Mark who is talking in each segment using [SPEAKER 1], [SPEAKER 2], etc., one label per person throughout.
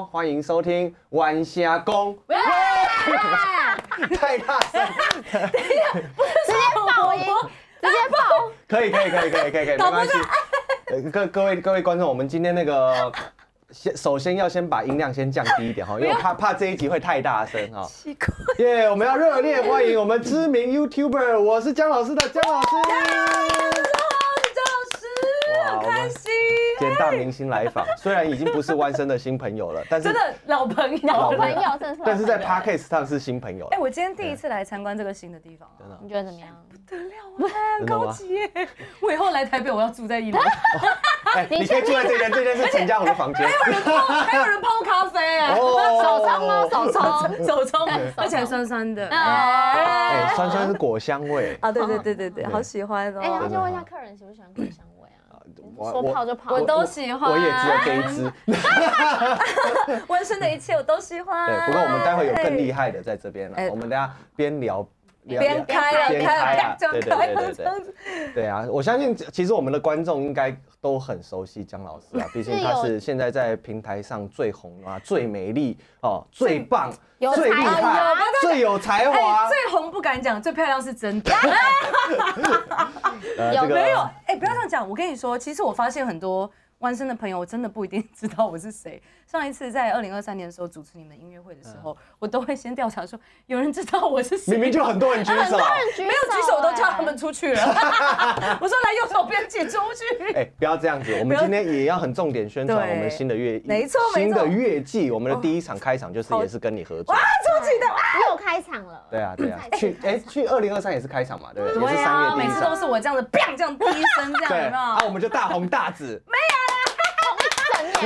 [SPEAKER 1] 好，欢迎收听晚霞公。太大声，
[SPEAKER 2] 直接爆音，直接爆。
[SPEAKER 1] 可以可以可以可以可以可以，没关系。呃各各位各位观众，我们今天那个先首先要先把音量先降低一点哈，因为我怕怕这一集会太大声哈。
[SPEAKER 2] 奇怪，
[SPEAKER 1] 耶我们要热烈欢迎我们知名 YouTuber，我是姜老师的姜老师。
[SPEAKER 2] 张老师，
[SPEAKER 1] 哇
[SPEAKER 2] 很开心，
[SPEAKER 1] 今天大明星来访，虽然已经不是弯生的新朋友了，但是
[SPEAKER 2] 真的老朋友。
[SPEAKER 1] 老朋友
[SPEAKER 2] 哎，
[SPEAKER 3] 真的是
[SPEAKER 1] 但是在 Podcast 上是新朋友哎。
[SPEAKER 2] 我今天第一次来参观这个新的地方啊，
[SPEAKER 1] 真的
[SPEAKER 3] 你觉得怎么样？
[SPEAKER 2] 不得了高级耶！我以后来台北，我要住在一楼，
[SPEAKER 1] 哎，你可以住在这间，这间是陈家宏的房间。
[SPEAKER 2] 还有人泡还有人
[SPEAKER 1] 泡咖啡
[SPEAKER 3] 手冲吗？手冲。
[SPEAKER 2] 手冲，而且还酸酸的。
[SPEAKER 1] 哎，
[SPEAKER 2] 哎，
[SPEAKER 1] 酸酸是果香味。
[SPEAKER 2] 啊，对对对对对，好喜欢哦
[SPEAKER 3] 哎，然后
[SPEAKER 2] 哦。
[SPEAKER 3] 就问一下客人喜不喜欢果香说跑就跑。
[SPEAKER 2] 我都喜欢
[SPEAKER 1] 我也只有这一支。
[SPEAKER 2] 纹身 的一切我都喜欢。
[SPEAKER 1] 对，不过我们待会有更厉害的在这边了
[SPEAKER 2] 哎。
[SPEAKER 1] 我们等下边聊。聊
[SPEAKER 2] 边开了，
[SPEAKER 1] 边
[SPEAKER 2] 开了
[SPEAKER 1] 开啊，，对
[SPEAKER 2] 这样开了，
[SPEAKER 1] 对对对
[SPEAKER 2] 这样子。
[SPEAKER 1] 对，对啊！我相信其实我们的观众应该都很熟悉姜老师啊，毕竟他是现在在平台上最红啊、最美丽哦、最棒、
[SPEAKER 3] 有
[SPEAKER 1] 最厉害、最有才
[SPEAKER 2] 哎，
[SPEAKER 1] 华。
[SPEAKER 2] 最红不敢讲，最漂亮是真的。
[SPEAKER 1] 呃
[SPEAKER 3] 有
[SPEAKER 2] 没有，哎，不要这样讲。我跟你说，其实我发现很多弯生的朋友，我真的不一定知道我是谁。上一次在二零二三年的时候主持你们音乐会的时候，我都会先调查说，有人知道我是谁？
[SPEAKER 1] 明明就很多人举手，
[SPEAKER 3] 没
[SPEAKER 2] 没有举手，我都叫他们出去了。我说来右手边请出去。
[SPEAKER 1] 哎，不要这样子，我们今天也要很重点宣传我们新的乐，
[SPEAKER 2] 没错没错
[SPEAKER 1] 新的乐季，我们的第一场开场就是也是跟你合作。
[SPEAKER 2] 哇出去的。
[SPEAKER 3] 又开场了。
[SPEAKER 1] 对啊，对啊，去哎去二零二三也是开场嘛，对不对？也是
[SPEAKER 2] 对
[SPEAKER 1] 三
[SPEAKER 2] 每次都。是我这样子，砰这样第一声这样，
[SPEAKER 1] 对，
[SPEAKER 2] 有没
[SPEAKER 1] 啊，我们就大红大紫。
[SPEAKER 3] 整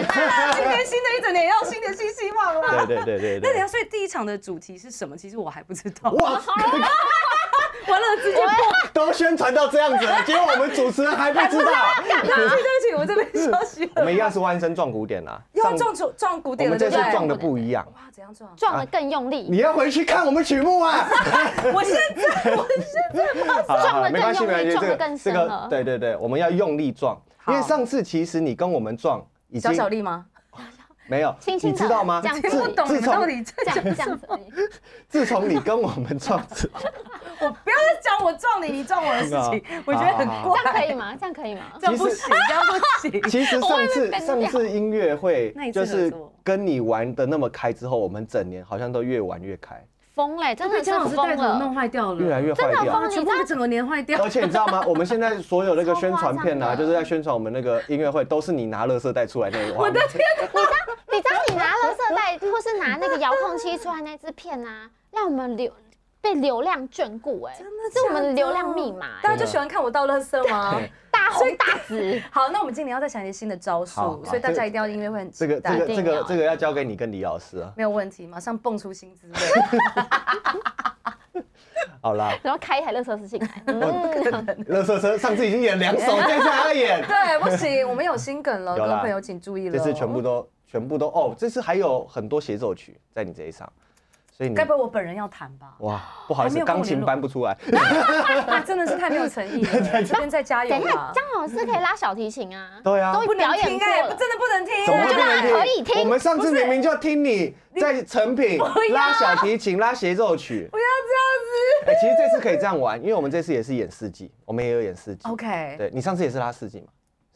[SPEAKER 3] 年啊，
[SPEAKER 2] 今年新的一整年要新的新希望了。
[SPEAKER 1] 对对对对对
[SPEAKER 2] 那等一下，。所以第一场的主题是什么？其实我还不知道。
[SPEAKER 1] 哇，
[SPEAKER 2] 完了，直接播。
[SPEAKER 1] 都宣传到这样子了，结果我们主持人还不知道。
[SPEAKER 2] 对不起，对不起，我这边消息
[SPEAKER 1] 我们一样是弯身撞鼓点啦，
[SPEAKER 2] 又撞出撞鼓
[SPEAKER 1] 我
[SPEAKER 2] 点了，
[SPEAKER 1] 们这
[SPEAKER 2] 对不对？
[SPEAKER 1] 次撞的不一样。
[SPEAKER 2] 哇，怎样撞？
[SPEAKER 3] 撞的更用力。
[SPEAKER 1] 你要回去看我们曲目啊！
[SPEAKER 2] 我现在，我现在马上。
[SPEAKER 1] 好了好了，
[SPEAKER 3] 撞得
[SPEAKER 1] 没关系
[SPEAKER 3] 更用力
[SPEAKER 1] 没，
[SPEAKER 3] 撞的更
[SPEAKER 1] 这个
[SPEAKER 3] 深了
[SPEAKER 1] 对对对，我们要用力撞，因为上次其实你跟我们撞已经
[SPEAKER 2] 小小力吗？
[SPEAKER 1] 没有，
[SPEAKER 3] 轻轻
[SPEAKER 1] 你知道吗？
[SPEAKER 3] 这样
[SPEAKER 2] 听不懂你
[SPEAKER 1] 自从
[SPEAKER 2] 们到底在
[SPEAKER 3] 这
[SPEAKER 2] 讲
[SPEAKER 3] 样这样子而已。
[SPEAKER 1] 自从你跟我们撞
[SPEAKER 2] 我不要再讲我撞你，你撞我的事情，我觉得很
[SPEAKER 1] 好好
[SPEAKER 2] 怪。
[SPEAKER 3] 这样可以吗？这样可以吗？
[SPEAKER 2] 这样不行，这样不行。
[SPEAKER 1] 其实上次上次音乐会就是跟你玩的那么开之后，我们整年好像都越玩越开，
[SPEAKER 3] 疯嘞，真的是
[SPEAKER 2] 被姜老师
[SPEAKER 3] 疯
[SPEAKER 2] 带头弄。坏掉了，
[SPEAKER 1] 越来越坏掉
[SPEAKER 3] 真的疯。
[SPEAKER 2] 全部被整个年坏掉
[SPEAKER 1] 而。且你知道吗？我们现在所有那个宣传片啊，就是在宣传我们那个音乐会，都是你拿垃圾袋出来那个画面。
[SPEAKER 3] 你知道你拿垃圾袋或是拿那个遥控器出来那支片啊，让我们流被流量眷顾哎，
[SPEAKER 2] 真的
[SPEAKER 3] 是我们流量密码哎，
[SPEAKER 2] 大家就喜欢看我倒垃圾吗？
[SPEAKER 1] 对
[SPEAKER 3] 大红大紫。
[SPEAKER 2] 好，那我们今年要再想一些新的招
[SPEAKER 1] 好
[SPEAKER 2] 数，所以大家一定要音乐会很期
[SPEAKER 1] 这个这
[SPEAKER 2] 待
[SPEAKER 1] 个这个这个要交给你跟李老师啊。
[SPEAKER 2] 没有问题，马上蹦出新滋味。
[SPEAKER 1] 好啦，
[SPEAKER 3] 然后开一台乐色车进来，嗯，
[SPEAKER 1] 垃圾车上次已经演两首，这次还要演。
[SPEAKER 2] 对，不行，我们有新梗了，各位朋友请注意了。
[SPEAKER 1] 这次全部都全部都哦，这次还有很多协奏曲在你这一场，所以你
[SPEAKER 2] 该不会我本人要弹吧？
[SPEAKER 1] 哇，不好意思，钢琴搬不出来。
[SPEAKER 2] 那 真的是太没有诚意了，这边再加油
[SPEAKER 3] 等一下
[SPEAKER 2] 吧，。
[SPEAKER 3] 姜老师可以拉小提琴啊，
[SPEAKER 1] 对啊
[SPEAKER 3] 都
[SPEAKER 2] 不能
[SPEAKER 3] 表演过
[SPEAKER 2] 听哎，
[SPEAKER 3] 了，
[SPEAKER 2] 真的不能听。
[SPEAKER 1] 怎么会不能
[SPEAKER 3] 可以听
[SPEAKER 1] 我们上次明明就听你在成品拉小提琴、拉协奏曲。
[SPEAKER 2] 不要这
[SPEAKER 1] 哎，其实这次可以这样玩，因为我们这次也是演四季，我们也有演四季。。
[SPEAKER 2] OK，
[SPEAKER 1] 对你上次也是拉四季嘛？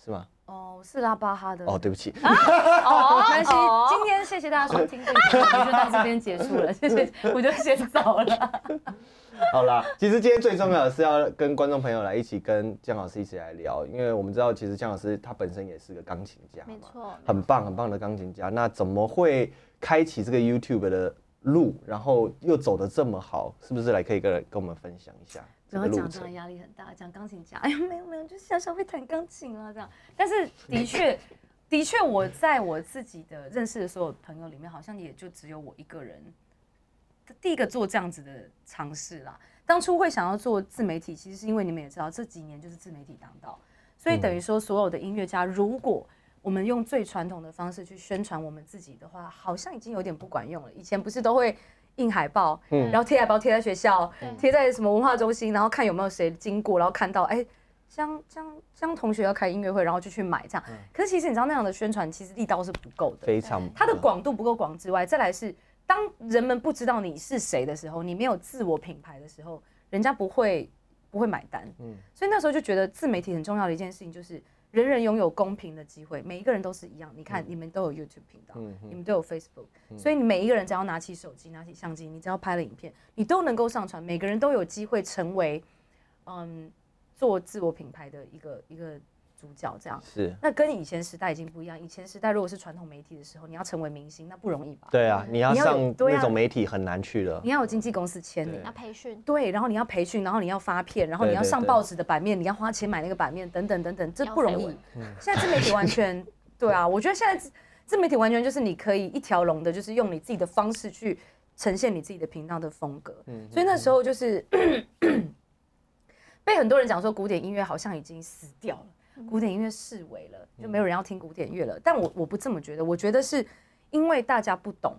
[SPEAKER 1] 是吗？
[SPEAKER 2] 哦，是拉巴哈的。
[SPEAKER 1] 哦，对不起。
[SPEAKER 3] 哦
[SPEAKER 2] 没关系
[SPEAKER 3] 哦，
[SPEAKER 2] 今天谢谢大家收听这一集，我们就到这边结束了。谢谢，我就先走了。
[SPEAKER 1] 好啦，其实今天最重要的是要跟观众朋友来一起跟姜老师一起来聊，因为我们知道其实姜老师他本身也是个钢琴家嘛，
[SPEAKER 3] 没错，
[SPEAKER 1] 很棒很棒的钢琴家。那怎么会开启这个 YouTube 的路，然后又走得这么好？是不是来可以跟跟我们分享一下这个路
[SPEAKER 2] 不要讲，这样？压力很大。讲钢琴家，哎呀，没有没有，就是小小会弹钢琴啊这样。但是的确，的确，我在我自己的认识的所有朋友里面，好像也就只有我一个人，第一个做这样子的尝试啦。当初会想要做自媒体，其实是因为你们也知道，这几年就是自媒体当道，所以等于说所有的音乐家，如果我们用最传统的方式去宣传我们自己的话，好像已经有点不管用了。以前不是都会印海报，
[SPEAKER 1] 嗯
[SPEAKER 2] 然后贴海报贴在学校，
[SPEAKER 3] 对
[SPEAKER 2] 贴在什么文化中心，然后看有没有谁经过，然后看到，哎、江江江同学要开音乐会，然后就去买这样。可是其实你知道那样的宣传其实力道是不够的，
[SPEAKER 1] 非常
[SPEAKER 2] 它的广度不够广之外，再来是当人们不知道你是谁的时候，你没有自我品牌的时候，人家不会不会买单。嗯，所以那时候就觉得自媒体很重要的一件事情就是人人拥有公平的机会，每一个人都是一样。你看你们都有 YouTube 频道，你们都有 Facebook，所以你每一个人只要拿起手机、拿起相机，你只要拍了影片，你都能够上传，每个人都有机会成为嗯做自我品牌的一个一个。主角这样
[SPEAKER 1] 是，
[SPEAKER 2] 那跟以前时代已经不一样。以前时代如果是传统媒体的时候，你要成为明星，那不容易吧？
[SPEAKER 1] 对啊，你要
[SPEAKER 2] 你要有
[SPEAKER 1] 上那种媒体很难去的。
[SPEAKER 2] 你要有经纪公司签你
[SPEAKER 3] 要，培训，
[SPEAKER 2] 对，然后你要培训，然后你要发片，然后你要上报纸的版面，你要花钱买那个版面，等等等等，这不容易。现在自媒体完全，对啊，我觉得现在自自媒体完全就是你可以一条龙的，就是用你自己的方式去呈现你自己的频道的风格。所以那时候就是 被很多人讲说古典音乐好像已经死掉了，古典音乐式微了，就没有人要听古典乐了。但我我不这么觉得，我觉得是因为大家不懂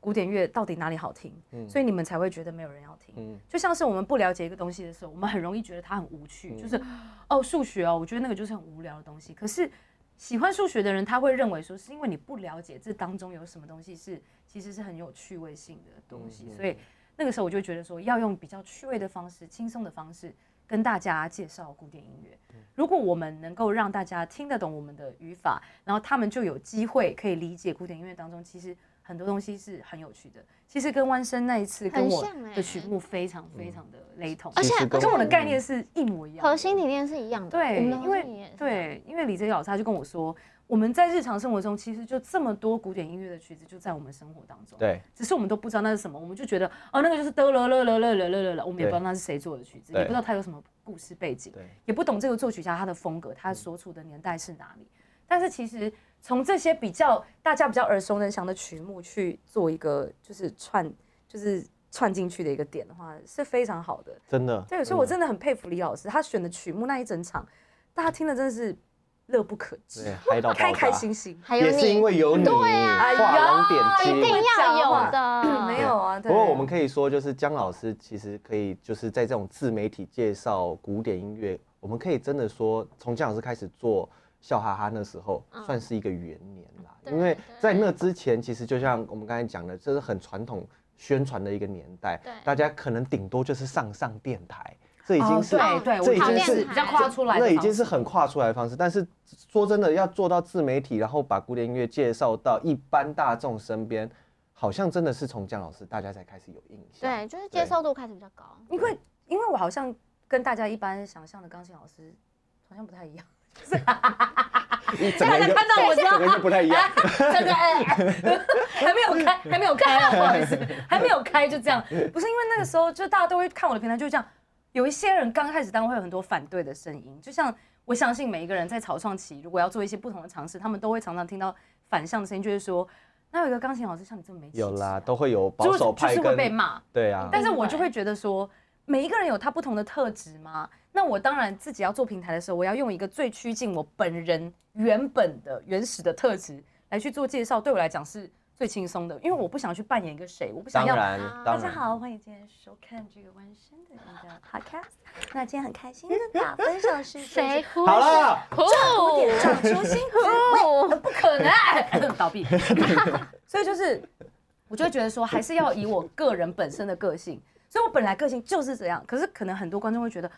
[SPEAKER 2] 古典乐到底哪里好听，所以你们才会觉得没有人要听。
[SPEAKER 1] 嗯
[SPEAKER 2] 就像是我们不了解一个东西的时候，我们很容易觉得它很无趣，就是哦数学哦，我觉得那个就是很无聊的东西。可是喜欢数学的人，他会认为说是因为你不了解这当中有什么东西是其实是很有趣味性的东西，所以那个时候我就觉得说要用比较趣味的方式、轻松的方式跟大家介绍古典音乐。如果我们能够让大家听得懂我们的语法，然后他们就有机会可以理解古典音乐当中其实很多东西是很有趣的。其实跟弯生那一次跟我的曲目非常非常的雷同，
[SPEAKER 3] 而且
[SPEAKER 2] 跟我的概念是一模一样。
[SPEAKER 3] 核心理念是一样的。
[SPEAKER 2] 对，因为对，因为李哲老师他就跟我说，我们在日常生活中，其实就这么多古典音乐的曲子就在我们生活当中。
[SPEAKER 1] 对，
[SPEAKER 2] 只是我们都不知道那是什么，我们就觉得哦，那个就是得了了了了了了了，我们也不知道那是谁做的曲子，也不知道它有什么故事背景，也不懂这个作曲家他的风格，他所处的年代是哪里。但是其实从这些比较大家比较耳熟能详的曲目去做一个就是串就是串进去的一个点的话，是非常好的。
[SPEAKER 1] 真的，
[SPEAKER 2] 对，所以我真的很佩服李老师，他选的曲目那一整场，大家听的真的是。乐不可支
[SPEAKER 1] 对，嗨到
[SPEAKER 2] 开开心心。
[SPEAKER 3] 还有
[SPEAKER 1] 也是因
[SPEAKER 3] 你
[SPEAKER 1] 为有你
[SPEAKER 2] 哎
[SPEAKER 1] 画龙点睛。
[SPEAKER 3] 一定要有的，
[SPEAKER 2] 没有啊，
[SPEAKER 1] 不过我们可以说，就是姜老师其实可以就是在这种自媒体介绍古典音乐，我们可以真的说，从姜老师开始做笑哈哈那时候，算是一个元年啦。因为在那之前，其实就像我们刚才讲的，这是很传统宣传的一个年代，大家可能顶多就是上上电台，这已经
[SPEAKER 2] 哦
[SPEAKER 1] 是、
[SPEAKER 2] 对对，
[SPEAKER 1] 这已经是
[SPEAKER 2] 比较跨出来的
[SPEAKER 1] 那，已经是很跨出来的方式。但是说真的，要做到自媒体，然后把古典音乐介绍到一般大众身边，好像真的是从姜老师大家才开始有印象。
[SPEAKER 3] 对，就是接受度开始比较高。
[SPEAKER 2] 因为因为我好像跟大家一般想象的钢琴老师好像不太一样，
[SPEAKER 1] 一 整个就
[SPEAKER 2] 看到我知道
[SPEAKER 1] 整个就不太一样。
[SPEAKER 2] 真的哎，还没有开，还没有开啊，不好意思，还没有开就这样，不是因为那个时候就大家都会看我的平台，就是这样。有一些人刚开始当然会有很多反对的声音，就像我相信每一个人在草创期，如果要做一些不同的尝试，他们都会常常听到反向的声音，就是说，那有一个钢琴老师像你这么没
[SPEAKER 1] 有啦，都会有
[SPEAKER 2] 就是
[SPEAKER 1] 保守派
[SPEAKER 2] 就是会被骂。
[SPEAKER 1] 对啊，
[SPEAKER 2] 但是我就会觉得说，每一个人有他不同的特质嘛。那我当然自己要做平台的时候，我要用一个最趋近我本人原本的原始的特质来去做介绍，对我来讲是最轻松的，因为我不想去扮演一个谁，我不想要。
[SPEAKER 1] 当然
[SPEAKER 3] 啊
[SPEAKER 1] 当然，
[SPEAKER 2] 大家好，欢迎今天收看这个弯身的一个 podcast。那今天很开心跟大家分享的是
[SPEAKER 3] 谁呼？
[SPEAKER 1] 好了，
[SPEAKER 2] 古典长出新
[SPEAKER 3] 呼
[SPEAKER 2] 不可能 倒闭。所以就是，我就会觉得说，还是要以我个人本身的个性。所以我本来个性就是这样，可是可能很多观众会觉得，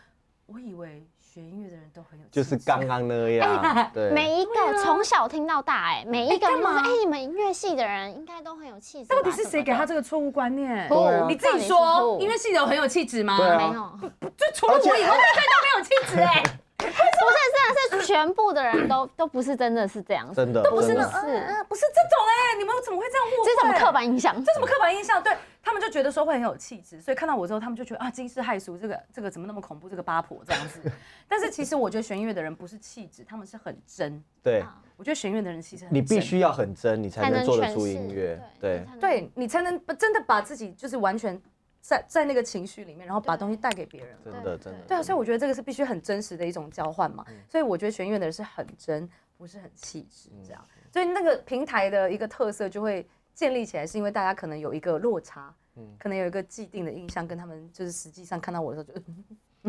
[SPEAKER 2] 我以为学音乐的人都很有气质，
[SPEAKER 1] 就是刚刚那样，对，
[SPEAKER 3] 每一个从小听到大，哎，每一个人都说，哎，你们音乐系的人应该都很有气质。
[SPEAKER 2] 到底是谁给他这个错误观念？你自己说，音乐系的人很有气质吗？
[SPEAKER 1] 对啊
[SPEAKER 3] 没有，
[SPEAKER 2] 就除了我以外，大家都没有气质哎。
[SPEAKER 3] 不是，真的是全部的人都 都不是真的是这样子，
[SPEAKER 1] 真的都
[SPEAKER 2] 不是那嗯嗯不是这种哎，你们怎么会这样误会？
[SPEAKER 3] 这是什么刻板印象？
[SPEAKER 2] 这什么刻板印象？对他们就觉得说会很有气质，所以看到我之后，他们就觉得啊惊世骇俗，这个 这个怎么那么恐怖？这个八婆这样子。但是其实我觉得学音乐的人不是气质，他们是很真。
[SPEAKER 1] 对，
[SPEAKER 2] 我觉得学音乐的人其实很
[SPEAKER 1] 你必须要很真，你才
[SPEAKER 3] 才
[SPEAKER 1] 能做得出音乐，对，
[SPEAKER 2] 对你才能真的把自己就是完全在在那个情绪里面，然后把东西带给别人。
[SPEAKER 1] 真的真的，
[SPEAKER 2] 对啊，所以我觉得这个是必须很真实的一种交换嘛。所以我觉得学音乐的人是很真，不是很气质这样。所以那个平台的一个特色就会建立起来，是因为大家可能有一个落差，嗯可能有一个既定的印象，跟他们就是实际上看到我的时候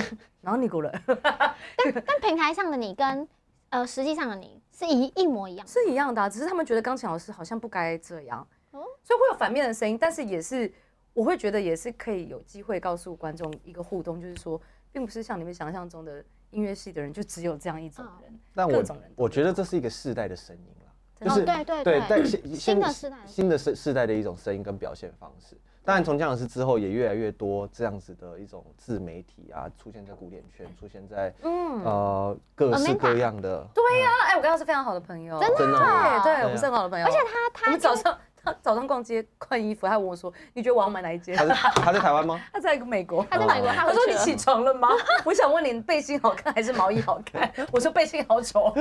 [SPEAKER 2] 就，然后你过来，
[SPEAKER 3] 但但平台上的你跟呃实际上的你是一一模一样。
[SPEAKER 2] 是一样的啊、只是他们觉得钢琴老师好像不该这样，
[SPEAKER 3] 哦
[SPEAKER 2] 所以会有反面的声音，但是也是我会觉得也是可以有机会告诉观众一个互动，就是说，并不是像你们想象中的音乐系的人就只有这样一种人，
[SPEAKER 1] 但我
[SPEAKER 2] 各种人
[SPEAKER 1] 我觉得这是一个世代的声音啦，
[SPEAKER 2] 真的
[SPEAKER 1] 就是
[SPEAKER 3] 哦对对
[SPEAKER 1] 对
[SPEAKER 3] 但
[SPEAKER 1] 新
[SPEAKER 3] 新的世代
[SPEAKER 1] 新的世世代的一种声音跟表现方式。当然，从姜老师之后，也越来越多这样子的一种自媒体啊，出现在古典圈，出现在
[SPEAKER 2] 嗯，
[SPEAKER 1] 呃各式各样的。
[SPEAKER 2] 对呀、哎，我跟他是非常好的朋友，
[SPEAKER 3] 真的
[SPEAKER 2] 对对，我们是很好的朋友，
[SPEAKER 3] 而且他他
[SPEAKER 2] 我们早上他 早上逛街换衣服，他还问我说，你觉得我要买哪一件？
[SPEAKER 1] 他在台湾吗？
[SPEAKER 2] 他在美国，
[SPEAKER 3] 他在美国，他
[SPEAKER 2] 他说你起床了吗？我想问你，背心好看还是毛衣好看？我说背心好丑。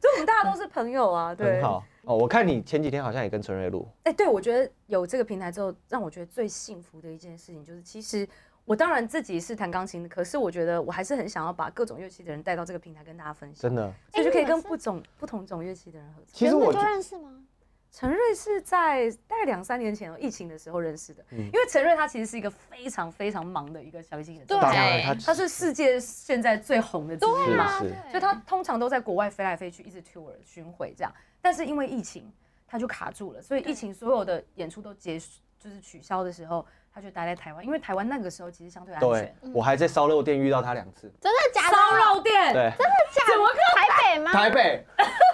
[SPEAKER 2] 就我们大家都是朋友啊，对
[SPEAKER 1] 很。好哦。我看你前几天好像也跟陈瑞录，
[SPEAKER 2] 哎、对，我觉得有这个平台之后，让我觉得最幸福的一件事情就是，其实我当然自己是弹钢琴的，可是我觉得我还是很想要把各种乐器的人带到这个平台跟大家分享，
[SPEAKER 1] 真的。
[SPEAKER 2] 所以就可以跟不种不同种乐器的人合作。
[SPEAKER 3] 原本就
[SPEAKER 1] 其实我觉
[SPEAKER 3] 认识吗？
[SPEAKER 2] 陈瑞是在大概两三年前哦疫情的时候认识的，
[SPEAKER 1] 嗯
[SPEAKER 2] 因为陈瑞他其实是一个非常非常忙的一个小提琴演奏
[SPEAKER 3] 对
[SPEAKER 2] 家，
[SPEAKER 1] 他
[SPEAKER 2] 他是世界现在最红的之一
[SPEAKER 1] 是
[SPEAKER 2] 嘛，
[SPEAKER 1] 是
[SPEAKER 2] 所以他通常都在国外飞来飞去，一直 tour 巡回这样。但是因为疫情，他就卡住了，所以疫情所有的演出都结束，就是取消的时候，他就待在台湾，因为台湾那个时候其实相对安
[SPEAKER 1] 对
[SPEAKER 2] 全。，
[SPEAKER 1] 我还在烧肉店遇到他两次。
[SPEAKER 3] 真的假的？
[SPEAKER 2] 烧肉店，
[SPEAKER 1] 对，
[SPEAKER 2] 怎么可
[SPEAKER 3] 台北吗？
[SPEAKER 1] 台北，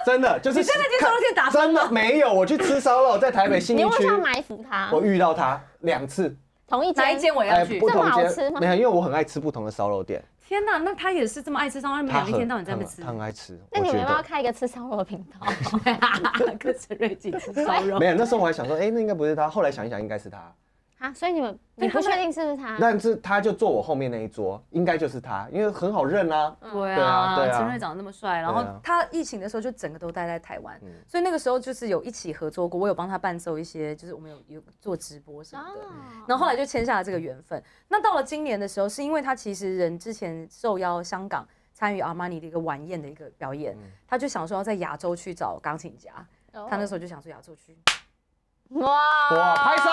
[SPEAKER 1] 真的 就是
[SPEAKER 2] 你在那间烧肉店打
[SPEAKER 1] 真？的没有，我去吃烧肉，在台北新义区
[SPEAKER 3] 你为什么要，埋伏他？
[SPEAKER 1] 我遇到他两次，
[SPEAKER 3] 同一
[SPEAKER 2] 哪一间我也要去？
[SPEAKER 1] 不同
[SPEAKER 3] 这么好吃吗
[SPEAKER 1] 间没有，因为我很爱吃不同的烧肉店，
[SPEAKER 2] 天哪，那他也是这么爱吃烧肉，你们
[SPEAKER 1] 他很
[SPEAKER 2] 俩一天到晚在那边吃
[SPEAKER 1] 他，很爱吃，
[SPEAKER 3] 那你们要。开一个吃烧肉的频道？
[SPEAKER 2] 跟陈瑞锦吃烧肉
[SPEAKER 1] 没。有，那时候我还想说，哎，那应该不是他，后来想一想，应该是他。
[SPEAKER 3] 啊，所以你们你不确定是不是他？
[SPEAKER 1] 但是他就坐我后面那一桌，应该就是他，因为很好认啊。
[SPEAKER 2] 对
[SPEAKER 1] 对啊
[SPEAKER 2] 啊，
[SPEAKER 1] 对啊
[SPEAKER 2] 陈瑞长得那么帅，然后他疫情的时候就整个都待在台湾，
[SPEAKER 1] 嗯
[SPEAKER 2] 所以那个时候就是有一起合作过，我有帮他伴奏一些，就是我们有有做直播什么的。
[SPEAKER 3] 哦
[SPEAKER 2] 然后后来就签下了这个缘分。那到了今年的时候，是因为他其实人之前受邀香港参与阿玛尼的一个晚宴的一个表演，
[SPEAKER 1] 嗯
[SPEAKER 2] 他就想说要在亚洲去找钢琴家，
[SPEAKER 3] 哦
[SPEAKER 2] 他那时候就想说亚洲区，
[SPEAKER 3] 哇
[SPEAKER 1] 哇，拍手！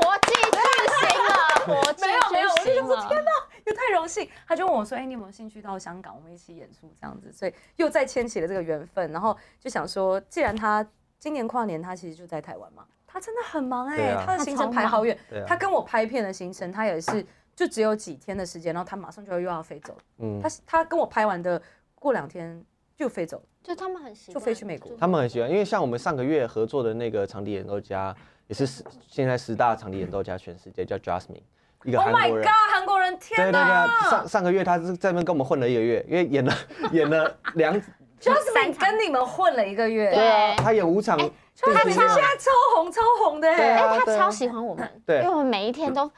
[SPEAKER 3] 国际巨星啊，国际
[SPEAKER 2] 没有没有
[SPEAKER 3] 巨星
[SPEAKER 2] 我就想说
[SPEAKER 3] 了。
[SPEAKER 2] 又太荣幸，他就问我说：“哎、你有没有兴趣到香港，我们一起演出这样子？”所以又再牵起了这个缘分，然后就想说，既然他今年跨年他其实就在台湾嘛，他真的很忙哎、他的行程排好远，他跟我拍片的行程，他也是就只有几天的时间，然后他马上就要又要飞走，
[SPEAKER 1] 嗯
[SPEAKER 2] 他，他跟我拍完的过两天就飞走，
[SPEAKER 3] 就他们很喜欢，
[SPEAKER 2] 就飞去美国
[SPEAKER 1] 他们很喜欢，因为像我们上个月合作的那个场地演奏家，也是十现在十大场地演奏家全世界，叫 Jasmine，一个
[SPEAKER 2] Oh
[SPEAKER 1] 韩
[SPEAKER 2] my
[SPEAKER 1] 国人
[SPEAKER 2] god，。韩国人，天
[SPEAKER 1] 对对对啊，上上个月他是在那边跟我们混了一个月，因为演了演了两！
[SPEAKER 2] Jasmine 跟你们混了一个月，
[SPEAKER 3] 对
[SPEAKER 1] 啊，他演五场，对
[SPEAKER 2] 他现在超红超红的
[SPEAKER 1] 对
[SPEAKER 2] 哎、
[SPEAKER 3] 他超喜欢我们，
[SPEAKER 1] 对
[SPEAKER 3] 因为我们每一天都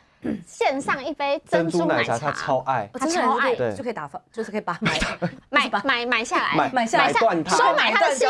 [SPEAKER 3] 献上一杯珍珠奶
[SPEAKER 1] 茶，他超爱，
[SPEAKER 2] 我
[SPEAKER 3] 他超爱。
[SPEAKER 2] 就可以打发，就是可以把 买
[SPEAKER 3] 买买买下来，
[SPEAKER 1] 买
[SPEAKER 2] 买下来。
[SPEAKER 1] 断他，
[SPEAKER 3] 收买他的心。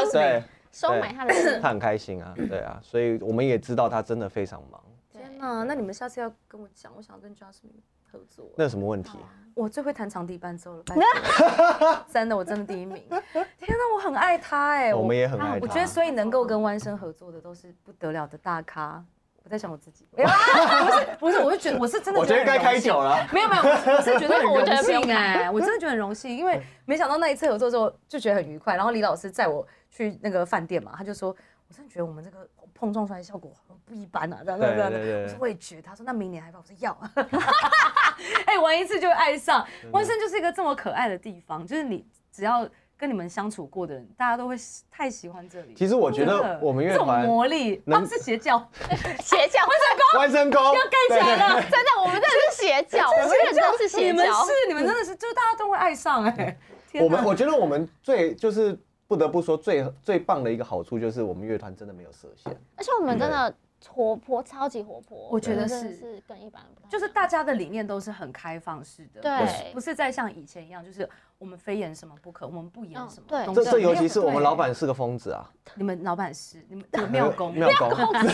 [SPEAKER 3] 收买他的心。
[SPEAKER 1] 他很开心啊，对啊，所以我们也知道他真的非常忙，
[SPEAKER 2] 天哪，那你们下次要跟我讲，我想跟 Jasmine 合作。
[SPEAKER 1] 那有什么问题？
[SPEAKER 2] 我最会弹长笛伴奏了，真的，我真的第一名。天哪，我很爱他哎，
[SPEAKER 1] 我们也很爱他。
[SPEAKER 2] 我觉得，所以能够跟弯生合作的都是不得了的大咖。我在想我自己，没有啊 不是不是，我就觉得我是真的，
[SPEAKER 1] 我觉得该开酒。了。
[SPEAKER 2] 没有没有，我是觉得很荣幸哎，我真的觉得很荣幸，因为没想到那一次合作之后就觉得很愉快。然后李老师载我去那个饭店嘛，他就说，我真的觉得我们这个碰撞出来的效果很不一般啊，这样这样这样。
[SPEAKER 1] 对对对
[SPEAKER 2] 我说我也觉得，他说那明年还吧，我说要。哎，玩一次就会爱上，万盛就是一个这么可爱的地方，就是你只要跟你们相处过的人，大家都会喜太喜欢这里。
[SPEAKER 1] 其实我觉得我们乐
[SPEAKER 2] 这种
[SPEAKER 1] 团
[SPEAKER 2] 魔力，他们是邪教，
[SPEAKER 3] 邪教，
[SPEAKER 1] 万圣宫要
[SPEAKER 2] 盖起来了。
[SPEAKER 3] 真的，我们真的是邪教，我们认真是邪教。
[SPEAKER 2] 你们是你们真的是，就大家都会爱上哎。
[SPEAKER 1] 我们我觉得我们最就是不得不说最最棒的一个好处就是我们乐团真的没有设限。
[SPEAKER 3] 而且我们真的活泼，超级活泼。
[SPEAKER 2] 我觉得是
[SPEAKER 3] 是跟一般人不太
[SPEAKER 2] 就是大家的理念都是很开放式的，
[SPEAKER 3] 对
[SPEAKER 2] 不是不是在像以前一样，就是我们非演什么不可，我们不演什么。
[SPEAKER 3] 嗯对
[SPEAKER 1] 这这尤其是我们老板是个疯子啊，
[SPEAKER 2] 你们老板是你们 你们庙公，
[SPEAKER 1] 妙公，
[SPEAKER 3] 我没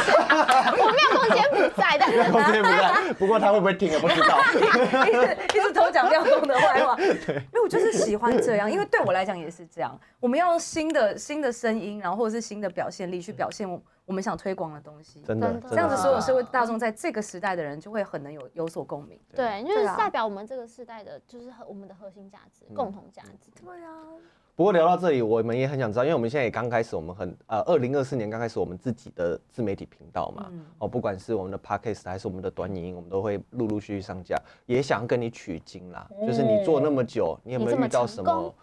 [SPEAKER 3] 有空间不在，但是
[SPEAKER 1] 我今天不在，不过他会不会听也不知道。
[SPEAKER 2] 一直一直偷讲廖公的坏话。因为我就是喜欢这样，因为对我来讲也是这样。我们要用新的新的声音，然后或者是新的表现力去表现我我们想推广的东西。
[SPEAKER 1] 真的
[SPEAKER 2] 这样子，所有社会大众在这个时代的人就会很能有有所共鸣。
[SPEAKER 3] 对，就是代表我们这个时代的，就是和我们的核心价值、共同价值。
[SPEAKER 2] 对啊，
[SPEAKER 1] 不过聊到这里，我们也很想知道，因为我们现在也刚开始，我们很呃，二零二四年刚开始我们自己的自媒体频道嘛，
[SPEAKER 2] 嗯
[SPEAKER 1] 哦，不管是我们的 podcast 还是我们的短影音，我们都会陆陆续续上架，也想跟你取经啦。就是你做那么久，你有没有遇到什么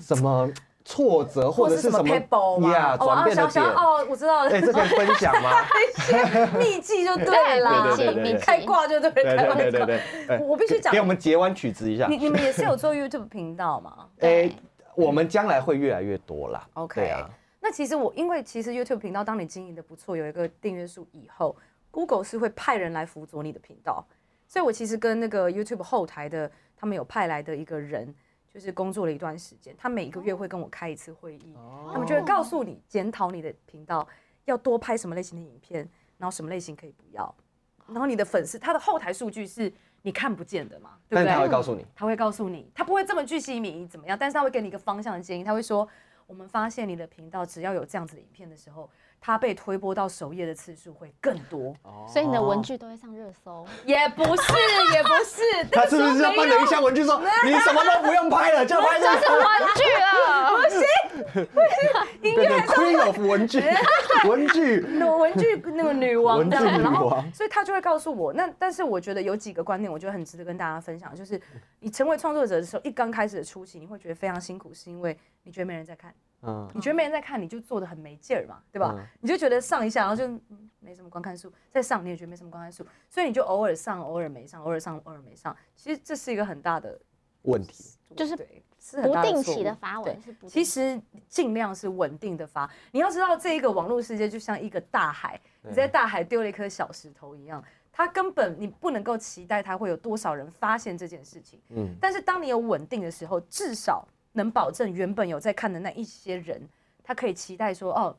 [SPEAKER 1] 什么挫折，或者是什么
[SPEAKER 2] pebble 嘛
[SPEAKER 1] 呀
[SPEAKER 2] 哦啊
[SPEAKER 1] 转变的点？
[SPEAKER 2] 哦，我知道了，
[SPEAKER 1] 哎，这可以分享吗？
[SPEAKER 2] 秘技就对啦，
[SPEAKER 1] 对对对对对
[SPEAKER 2] 开挂就对，
[SPEAKER 1] 对
[SPEAKER 2] 开挂
[SPEAKER 1] 对对对对，哎
[SPEAKER 2] 我必须讲
[SPEAKER 1] 给我们截弯曲直一下
[SPEAKER 2] 你。你们也是有做 YouTube 频道吗？
[SPEAKER 1] 哎，我们将来会越来越多啦。
[SPEAKER 2] OK
[SPEAKER 1] 啊，
[SPEAKER 2] 那其实我因为其实 YouTube 频道，当你经营的不错，有一个订阅数以后，Google 是会派人来辅佐你的频道，所以我其实跟那个 YouTube 后台的他们有派来的一个人，就是工作了一段时间，他每个月会跟我开一次会议，他们就会告诉你检讨你的频道要多拍什么类型的影片，然后什么类型可以不要，然后你的粉丝他的后台数据是你看不见的嘛，对不对？
[SPEAKER 1] 他会告诉你，
[SPEAKER 2] 他会告诉你，他不会这么巨细靡遗怎么样，但是他会给你一个方向的建议。他会说，我们发现你的频道只要有这样子的影片的时候，它被推播到首页的次数会更多。
[SPEAKER 3] 所以你的文具都会上热搜。
[SPEAKER 2] 也不是，也不是，
[SPEAKER 1] 他是不是要搬了一箱文具说，你什么都不用拍了，就拍这是
[SPEAKER 3] 文具了，
[SPEAKER 2] 不
[SPEAKER 1] 行，音
[SPEAKER 2] 乐
[SPEAKER 1] Queen of 文具，文具。
[SPEAKER 2] 那文具那个女王然后
[SPEAKER 1] 女王
[SPEAKER 2] 所以他就会告诉我，那但是我觉得有几个观念，我觉得很值得跟大家分享，就是你成为创作者的时候，一刚开始的初期，你会觉得非常辛苦，是因为你觉得没人在看。
[SPEAKER 1] 嗯，
[SPEAKER 2] 你觉得没人在看，你就做的很没劲儿嘛，对吧？
[SPEAKER 1] 嗯
[SPEAKER 2] 你就觉得上一下，然后就、嗯、没什么观看数，再上你也觉得没什么观看数，所以你就偶尔上，偶尔没上，偶尔上，偶尔没上。其实这是一个很大的
[SPEAKER 1] 问题。
[SPEAKER 3] 就是
[SPEAKER 2] 对，是很大
[SPEAKER 3] 不定期的发
[SPEAKER 2] 对
[SPEAKER 3] 文是不
[SPEAKER 2] 其实尽量是稳定的发。你要知道，这一个网络世界就像一个大海，你在大海丢了一颗小石头一样，它根本你不能够期待它会有多少人发现这件事情。
[SPEAKER 1] 嗯，
[SPEAKER 2] 但是当你有稳定的时候，至少能保证原本有在看的那一些人，他可以期待说，哦，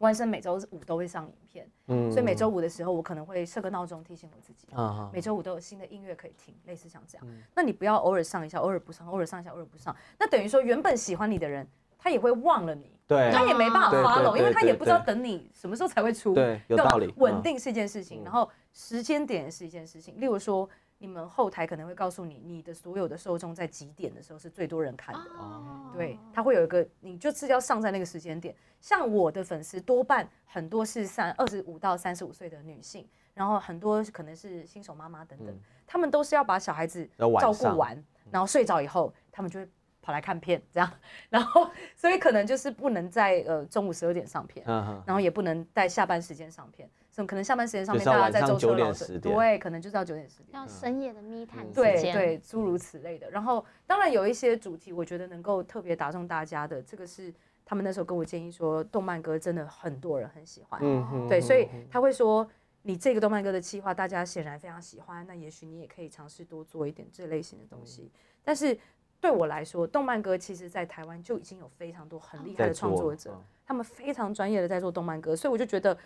[SPEAKER 2] 万生每周五都会上影片，
[SPEAKER 1] 嗯。
[SPEAKER 2] 所以每周五的时候，我可能会设个闹钟提醒我自己，
[SPEAKER 1] 啊
[SPEAKER 2] 每周五都有新的音乐可以听，类似像这样。那你不要偶尔上一下，偶尔不上，偶尔上一下，偶尔不上，那等于说原本喜欢你的人，他也会忘了你。
[SPEAKER 1] 对。
[SPEAKER 2] 他也没办法
[SPEAKER 1] 对对
[SPEAKER 2] follow，因为他也不知道等你什么时候才会出。
[SPEAKER 1] 对有道理。嗯
[SPEAKER 2] 稳定是一件事情，然后时间点是一件事情。例如说，你们后台可能会告诉你，你的所有的受众在几点的时候是最多人看的。
[SPEAKER 3] 哦。
[SPEAKER 2] 对，它会有一个，你就是要上在那个时间点。像我的粉丝多半很多是三二十五到三十五岁的女性，然后很多可能是新手妈妈等等，他们都是要把小孩子照顾完，然后睡着以后，他们就会跑来看片这样，然后所以可能就是不能在呃中午十二点上片，
[SPEAKER 1] 嗯
[SPEAKER 2] 然后也不能在下班时间上片，可能下班时间上片
[SPEAKER 1] 就是要
[SPEAKER 2] 大家在
[SPEAKER 1] 晚上9点
[SPEAKER 2] 舟车劳顿，对，可能就是要九点十点。
[SPEAKER 3] 要深夜的密探时
[SPEAKER 2] 对
[SPEAKER 3] 间，
[SPEAKER 2] 对，诸如此类的。然后当然有一些主题，我觉得能够特别打中大家的，这个是他们那时候跟我建议说，动漫歌真的很多人很喜欢。
[SPEAKER 1] 嗯哼
[SPEAKER 2] 对，所以他会说，你这个动漫歌的企划，大家显然非常喜欢，那也许你也可以尝试多做一点这类型的东西。但是对我来说，动漫歌其实在台湾就已经有非常多很厉害的创作者
[SPEAKER 1] 嗯，
[SPEAKER 2] 他们非常专业的在做动漫歌，所以我就觉得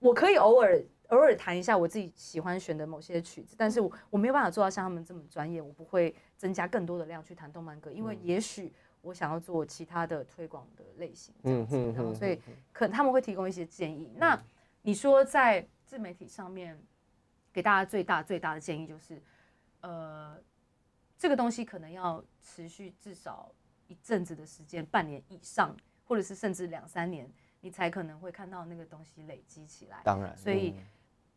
[SPEAKER 2] 我可以偶尔偶尔弹一下我自己喜欢选的某些曲子，但是我我没有办法做到像他们这么专业，我不会增加更多的量去弹动漫歌，因为
[SPEAKER 1] 嗯
[SPEAKER 2] 也许我想要做其他的推广的类型这样子，然后所以可能他们会提供一些建议。那你说在自媒体上面给大家最大最大的建议就是，呃，这个东西可能要持续至少一阵子的时间，半年以上，或者是甚至两三年，你才可能会看到那个东西累积起来。
[SPEAKER 1] 当然，
[SPEAKER 2] 所以
[SPEAKER 1] 嗯